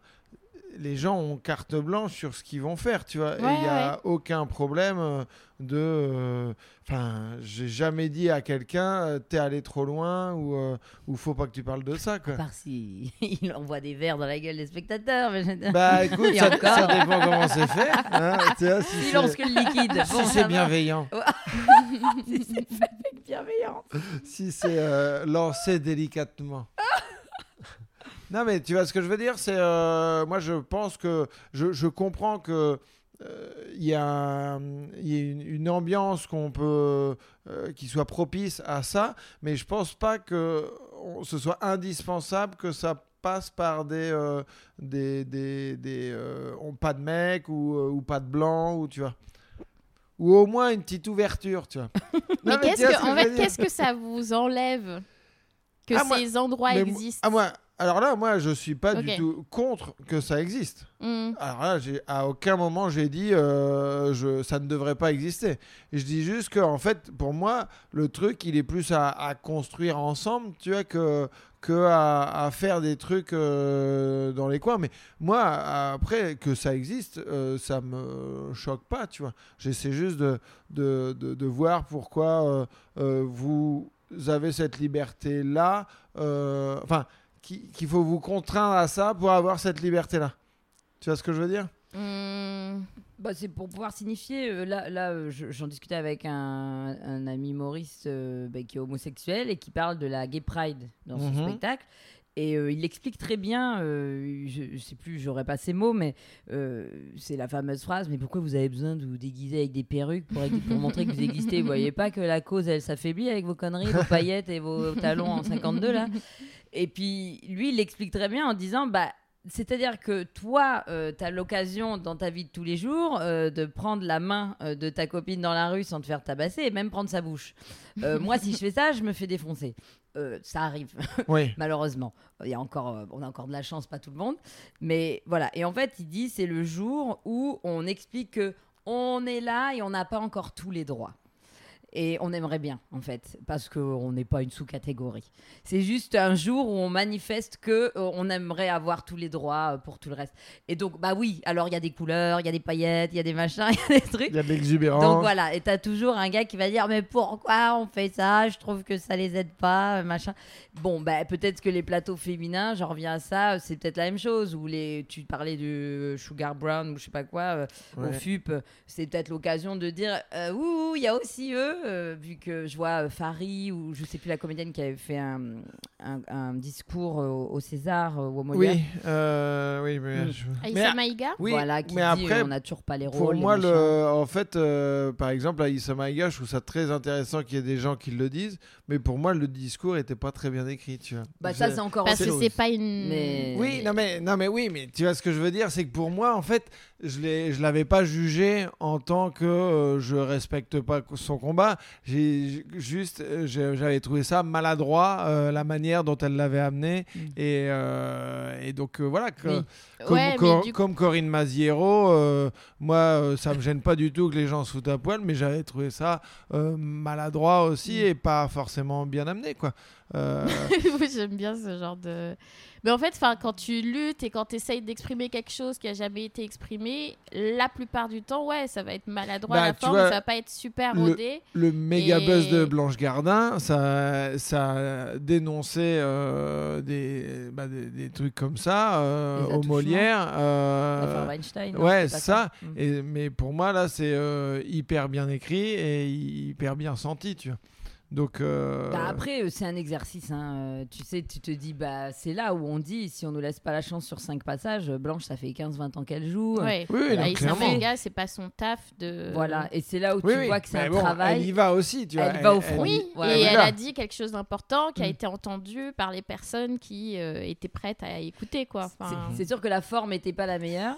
les gens ont carte blanche sur ce qu'ils vont faire, tu vois. Ouais, il n'y a aucun problème euh, de. euh, Enfin, j'ai jamais dit à quelqu'un, euh, t'es allé trop loin ou euh, ou faut pas que tu parles de ça, quoi. À part si il envoie des verres dans la gueule des spectateurs. Mais je- Bah écoute, ça, dépend comment c'est fait. hein, vois, si lance que le liquide. si Bon, c'est bienveillant, Si c'est fait avec bienveillance. si c'est lancé délicatement. Non mais tu vois ce que je veux dire, c'est euh, moi je pense que je, je comprends que euh, il y a, un- y a une, une ambiance qu'on peut euh, qui soit propice à ça, mais je pense pas que on- ce soit indispensable que ça passe par des des des, des, on- pas de mec ou, ou pas de blanc ou tu vois. Ou au moins une petite ouverture, tu vois. Mais qu'est-ce que, en fait, qu'est-ce que ça vous enlève que Ah, moi- ces endroits existent? Ah, moi, alors là, moi, je suis pas du tout contre que ça existe. Hmm. Alors là, à aucun moment j'ai dit euh, je, ça ne devrait pas exister. Je dis juste que, en fait, pour moi, le truc, il est plus à, à construire ensemble, tu vois, que, que à, à faire des trucs euh, dans les coins. Mais moi, après, que ça existe, euh, ça me choque pas, tu vois. J'essaie juste de, de, de, de voir pourquoi euh, euh, vous avez cette liberté-là. euh, Enfin, qu'il faut vous contraindre à ça pour avoir cette liberté-là. Tu vois ce que je veux dire? Hmm. Bah, c'est pour pouvoir signifier. euh, là, là euh, je- j'en discutais avec un, un ami Maurice euh, bah, qui est homosexuel et qui parle de la Gay Pride dans son Mhm. spectacle. Et euh, il explique très bien, euh, je, je sais plus, j'aurais pas ces mots, mais euh, c'est la fameuse phrase Mais pourquoi vous avez besoin de vous déguiser avec des perruques pour, montrer que vous existez? Vous voyez pas que la cause, elle s'affaiblit avec vos conneries, vos paillettes et vos talons en 52 là? Et puis lui, il l'explique très bien en disant Bah. C'est-à-dire que toi, tu as l'occasion dans ta vie de tous les jours euh, de prendre la main euh, de ta copine dans la rue sans te faire tabasser et même prendre sa bouche. Euh, moi, si je fais ça, je me fais défoncer. Euh, ça arrive Oui. malheureusement. Il y a encore, euh, on a encore de la chance, pas tout le monde. Mais voilà. Et en fait, il dit c'est le jour où on explique que on est là et on n'a pas encore tous les droits. Et on aimerait bien, en fait, parce qu'on n'est pas une sous-catégorie. C'est juste un jour où on manifeste que euh, on aimerait avoir tous les droits euh, pour tout le reste. Et donc, bah oui, alors il y a des couleurs, il y a des paillettes, il y a des machins, il y a des trucs. Il y a de l'exubérance. Donc voilà, et t'as toujours un gars qui va dire mais pourquoi on fait ça? Je trouve que ça les aide pas, euh, machin. Bon, bah peut-être que les plateaux féminins, j'en reviens à ça, c'est peut-être la même chose. Ou les, tu parlais de Sugar Brown ou je sais pas quoi euh, Ouais. au FUP, c'est peut-être l'occasion de dire ouh, il y a aussi eux, euh, vu que je vois euh, Farid ou je sais plus la comédienne qui avait fait un, un, un discours euh, au, au César euh, ou au Molière. Oui, euh, oui, mais, Mm. je- Aïssa mais- Maïga oui, voilà, qui mais dit après, on n'a toujours pas les rôles. pour moi, le, en fait, euh, par exemple, à Issa Maïga, je trouve ça très intéressant qu'il y ait des gens qui le disent, mais pour moi, le discours était pas très bien écrit, tu vois. Bah ça c'est encore Parce que c'est pas une. Mais- Oui, non mais, non mais oui, mais tu vois ce que je veux dire, c'est que pour moi, en fait, je je l'avais pas jugé en tant que euh, je respecte pas son combat. J'ai juste, euh, j'avais trouvé ça maladroit euh, la manière dont elle l'avait amené Mm. et, euh, et donc voilà. que- Oui. Comme, Ouais, mais Cor- du coup- comme Corinne Maziero, moi, ça me gêne pas du tout que les gens se foutent à poil, mais j'avais trouvé ça maladroit aussi Mm. et pas forcément bien amené, quoi. Euh, Oui, J'aime bien ce genre de. Mais en fait, quand tu luttes et quand tu essayes d'exprimer quelque chose qui a jamais été exprimé, la plupart du temps, ouais, ça va être maladroit Bah, à la tu forme, vois, ça va pas être super rodé. le méga Et- buzz de Blanche Gardin, ça, ça a dénoncé euh, des, bah, des, des trucs comme ça euh, au. Molière. euh, L'affaire Weinstein. non, ouais, ça. Mm. Et, mais pour moi, là, c'est euh, hyper bien écrit et hyper bien senti, tu vois. Donc, euh, Bah après, euh, c'est un exercice. hein, euh, Tu sais, tu te dis, bah, c'est là où on dit, si on nous laisse pas la chance sur cinq passages, Blanche, ça fait 15-20 ans qu'elle joue. Ouais. oui, oui, non, clairement. Maïga, c'est pas son taf de. Voilà, et c'est là où Oui, tu oui. vois que c'est un bon, travail. Elle y va aussi, tu vois. Elle va au front. Oui, Ouais, et elle a dit quelque chose d'important qui a Mm. été entendu par les personnes qui euh, étaient prêtes à écouter, quoi. Enfin, C'est- sûr que la forme était pas la meilleure.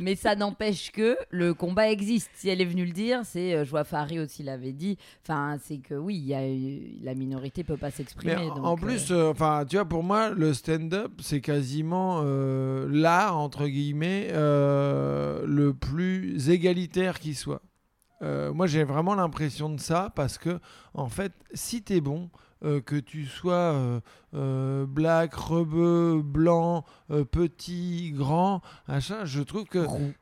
Mais ça n'empêche que le combat existe. Si elle est venue le dire, c'est, euh, je vois Farid aussi l'avait dit. Enfin, c'est que oui, y a la minorité peut pas s'exprimer. En- euh, plus, euh, enfin, tu vois, pour moi, le stand-up, c'est quasiment euh, l'art entre guillemets euh, le plus égalitaire qui soit. Moi, j'ai vraiment l'impression de ça parce que, en fait, si t'es bon, euh, que tu sois euh, euh, black, rebeu, blanc, euh, petit, grand, machin, je trouve que Roux.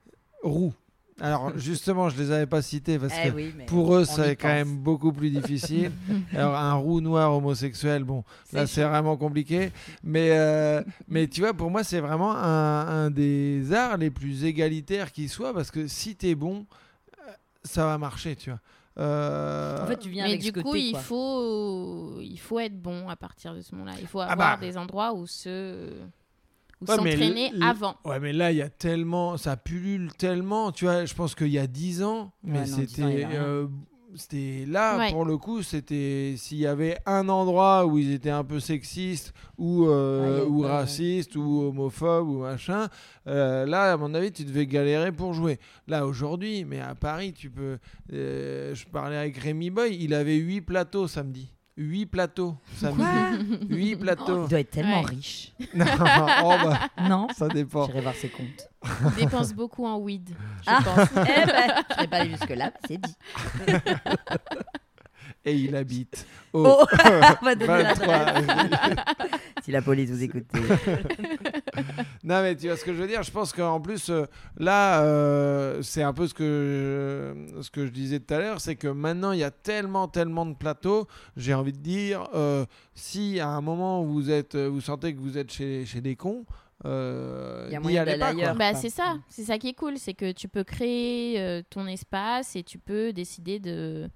roux. Alors justement, je les avais pas cités parce Eh que oui, pour eux, c'est quand pense. même beaucoup plus difficile. Alors un roux noir homosexuel, bon, là c'est vraiment compliqué. Mais, euh, mais tu vois, pour moi, c'est vraiment un, un des arts les plus égalitaires qui soit parce que si t'es bon, ça va marcher, tu vois. Euh, En fait, tu viens Mais avec du ce coup, il quoi. faut, il faut être bon à partir de ce moment-là. Il faut Ah avoir bah. des endroits où se, Ouais, mais s'entraîner avant. Ouais, mais là, il y a tellement, ça pullule tellement. Tu vois, je pense qu'il y a 10 ans, mais Ouais, non, 10 ans, il y c'était. euh, c'était là, Ouais. pour le coup, c'était s'il y avait un endroit où ils étaient un peu sexistes ou, euh, Ouais, ou racistes ou homophobes ou machin, euh, là, à mon avis, tu devais galérer pour jouer. Là, aujourd'hui, mais à Paris, tu peux. euh, je parlais avec Rémi Boy, il avait 8 plateaux samedi. 8 plateaux samedi. 8 Oh, plateaux. il doit être tellement Ouais. riche. non, oh, bah, Non ça dépend. J'irai voir ses comptes. Il dépense beaucoup en weed, je Ah. pense. eh ben, je serais pas allée jusque-là, c'est dit. Et il habite au Oh, on va donner 23. l'adresse. si la police vous écoutez. non mais tu vois ce que je veux dire? Je pense qu'en plus euh, là, euh, c'est un peu ce que je, ce que je disais tout à l'heure, c'est que maintenant il y a tellement tellement de plateaux. J'ai envie de dire, euh, si à un moment vous êtes, vous sentez que vous êtes chez, chez des cons. Euh, Il y a d'aller pas, quoi. ailleurs. Bah, c'est ça, c'est ça qui est cool, c'est que tu peux créer euh, ton espace et tu peux décider de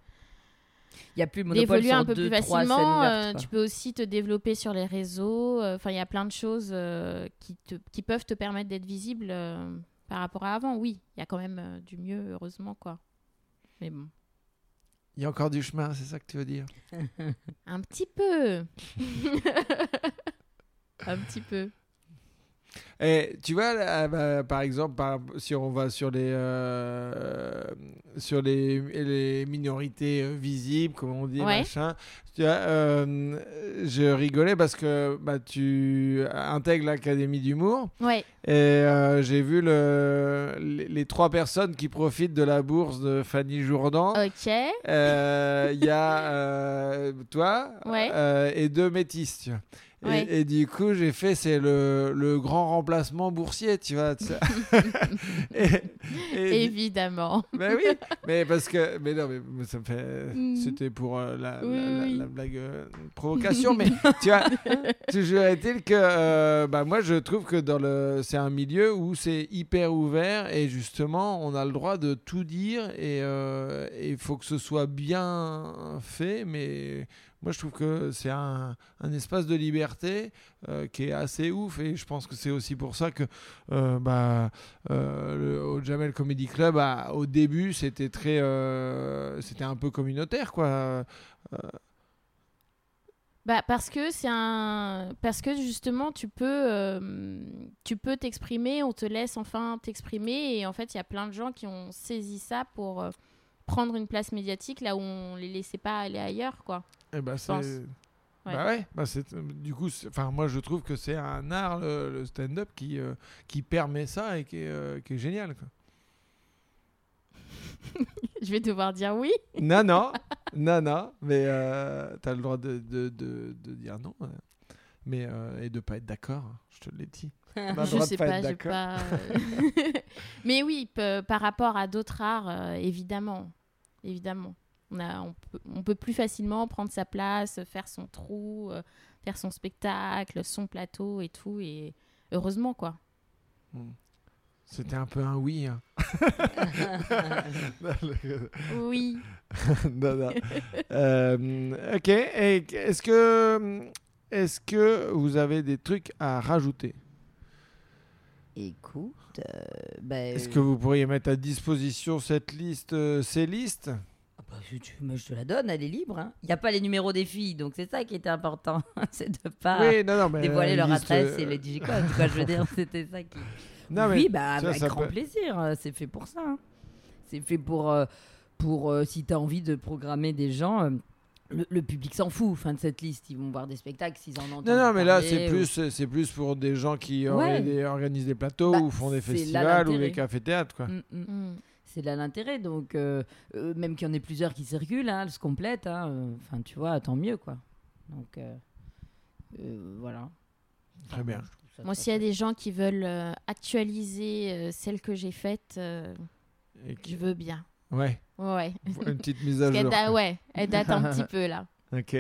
Il n'y a plus monopole d'évoluer sur un peu deux, plus facilement. ouvertes, euh, tu peux aussi te développer sur les réseaux. euh, Enfin, il y a plein de choses euh, qui, te, qui peuvent te permettre d'être visible euh, par rapport à avant. Oui, il y a quand même euh, du mieux, heureusement, quoi. Mais bon, Il y a encore du chemin, c'est ça que tu veux dire? Un petit peu. un petit peu. Et tu vois, là, bah, par exemple, par- si on va sur les, euh, sur les, les minorités euh, visibles, comme on dit, Ouais. machin, tu vois, euh, je rigolais parce que bah, tu intègres l'Académie d'humour Ouais, et euh, j'ai vu le, les, les trois personnes qui profitent de la bourse de Fanny Jourdan. ok. Il y a toi Ouais. et deux métis, tu vois. Et, Ouais. et du coup, j'ai fait, c'est le, le grand remplacement boursier, tu vois. tu sais. et, et- Évidemment. ben oui, mais parce que, mais non, mais ça me fait, Mhm. c'était pour euh, la, Oui, la- la- oui. la blague euh, provocation, mais tu vois, toujours est-il que, euh, bah moi, je trouve que dans le, c'est un milieu où c'est hyper ouvert et justement, on a le droit de tout dire et euh, et il faut que ce soit bien fait, mais moi, je trouve que c'est un, un espace de liberté euh, qui est assez ouf et je pense que c'est aussi pour ça que euh, bah, euh, le- au Jamel Comedy Club, à- au début, c'était très, c'était un peu communautaire, quoi. Bah parce que c'est un parce que justement tu peux tu peux t'exprimer, on te laisse enfin t'exprimer et en fait il y a plein de gens qui ont saisi ça pour prendre une place médiatique là où on les laissait pas aller ailleurs quoi. Et bah, c'est, pense. Ouais. bah ouais, bah c'est, du coup, c'est- enfin, moi, je trouve que c'est un art le, le stand-up qui, euh, qui permet ça et qui est, euh, qui est génial, quoi. Je vais devoir dire oui. non, non, non, non, mais euh, t'as le droit de, de, de, de dire non, euh, mais euh, et de pas être d'accord. hein, Je te l'ai dit. On a le Je sais pas pas, pas. euh, Mais oui, par rapport à d'autres arts, euh, évidemment, évidemment, on a, on peut, on peut plus facilement prendre sa place, faire son trou, euh, faire son spectacle, son plateau et tout, et heureusement quoi. C'était un peu un oui. hein. Oui. non, non. Euh, ok. Est-ce que, est-ce que vous avez des trucs à rajouter? Écoute, euh, ben, Est-ce que vous pourriez mettre à disposition cette liste, euh, ces listes? Ah bah, je, tu- moi, je te la donne, elle est libre. hein. Il n'y a pas les numéros des filles, donc c'est ça qui était important. c'est de pas Oui, non, non, mais dévoiler la leur liste, adresse euh, et les digicodes. quoi, je veux dire, c'était ça qui. Non, mais oui, bah, tu vois, avec ça grand peut- plaisir. euh, C'est fait pour ça. hein. C'est fait pour, euh, pour euh, si tu as envie de programmer des gens. euh, le, le public s'en fout, fin de cette liste. Ils vont voir des spectacles s'ils en entendent. Non, non, mais là, parler c'est ou- plus, c'est plus pour des gens qui Ouais. orga- des- organisent des plateaux Bah, ou font des c'est là festivals ou des cafés-théâtres, quoi. Mm, mm. Mm. C'est là l'intérêt. Donc, euh, euh, même qu'il y en ait plusieurs qui circulent, hein, elles se complètent. hein, euh, Enfin, tu vois, tant mieux, quoi. Donc euh, euh, voilà. Très bien. Moi, s'il y a des gens qui veulent euh, actualiser euh, celle que j'ai faite, euh, Et je qui- veux bien. Ouais, Ouais. une petite mise à jour. da- ouais, elle date un petit peu là. Ok.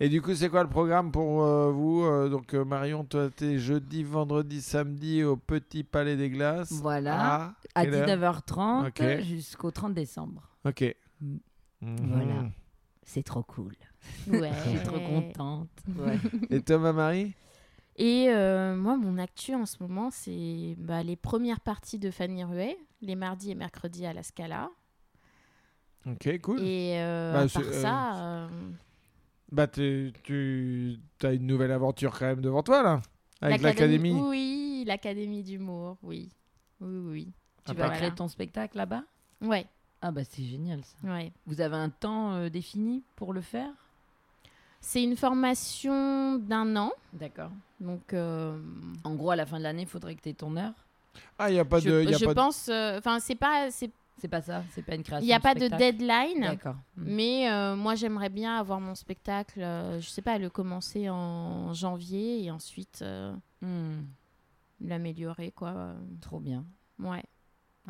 Et du coup, c'est quoi le programme pour euh, vous Euh, Donc, euh, Marion, toi, t'es jeudi, vendredi, samedi au Petit Palais des Glaces. Voilà. À, À quelle heure 19h30 Ok. jusqu'au 30 décembre. Ok. Mm. Mhm. Voilà. C'est trop cool. Ouais. Je suis trop contente. Ouais. Et Thomas Marie? Et euh, moi, mon actu en ce moment, c'est bah, les premières parties de Fanny Ruet, les mardis et mercredis à la Scala. Ok, cool. Et euh, Bah, à c'est- part euh, ça, euh, Bah, t'es- tu as une nouvelle aventure quand même devant toi, là Avec l'académie. Oui, l'académie d'humour, oui. Oui, oui. Tu Ah, vas bah, créer ton spectacle là-bas? Ouais, Ah bah c'est génial ça. ouais. Vous avez un temps euh, défini pour le faire? C'est une formation d'un an. D'accord. Donc, euh, En gros, à la fin de l'année, il faudrait que tu aies ton heure. Ah, il n'y a pas je, de. y a je pas de- pense. euh, Enfin, c'est pas. c'est- C'est pas ça C'est pas une création Il n'y a pas de deadline. D'accord. Mm. Mais euh, moi, j'aimerais bien avoir mon spectacle, euh, je sais pas, le commencer en janvier et ensuite euh, Mm. l'améliorer, quoi. Trop bien. Ouais.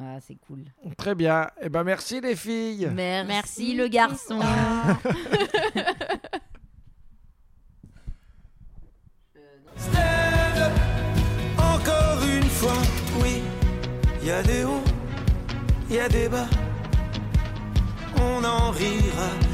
Ah, c'est cool. Très bien. Eh ben, merci les filles. Merci, Merci, le garçon. Stand up, encore une fois, oui. Il y a des hauts, y a des bas. On en rira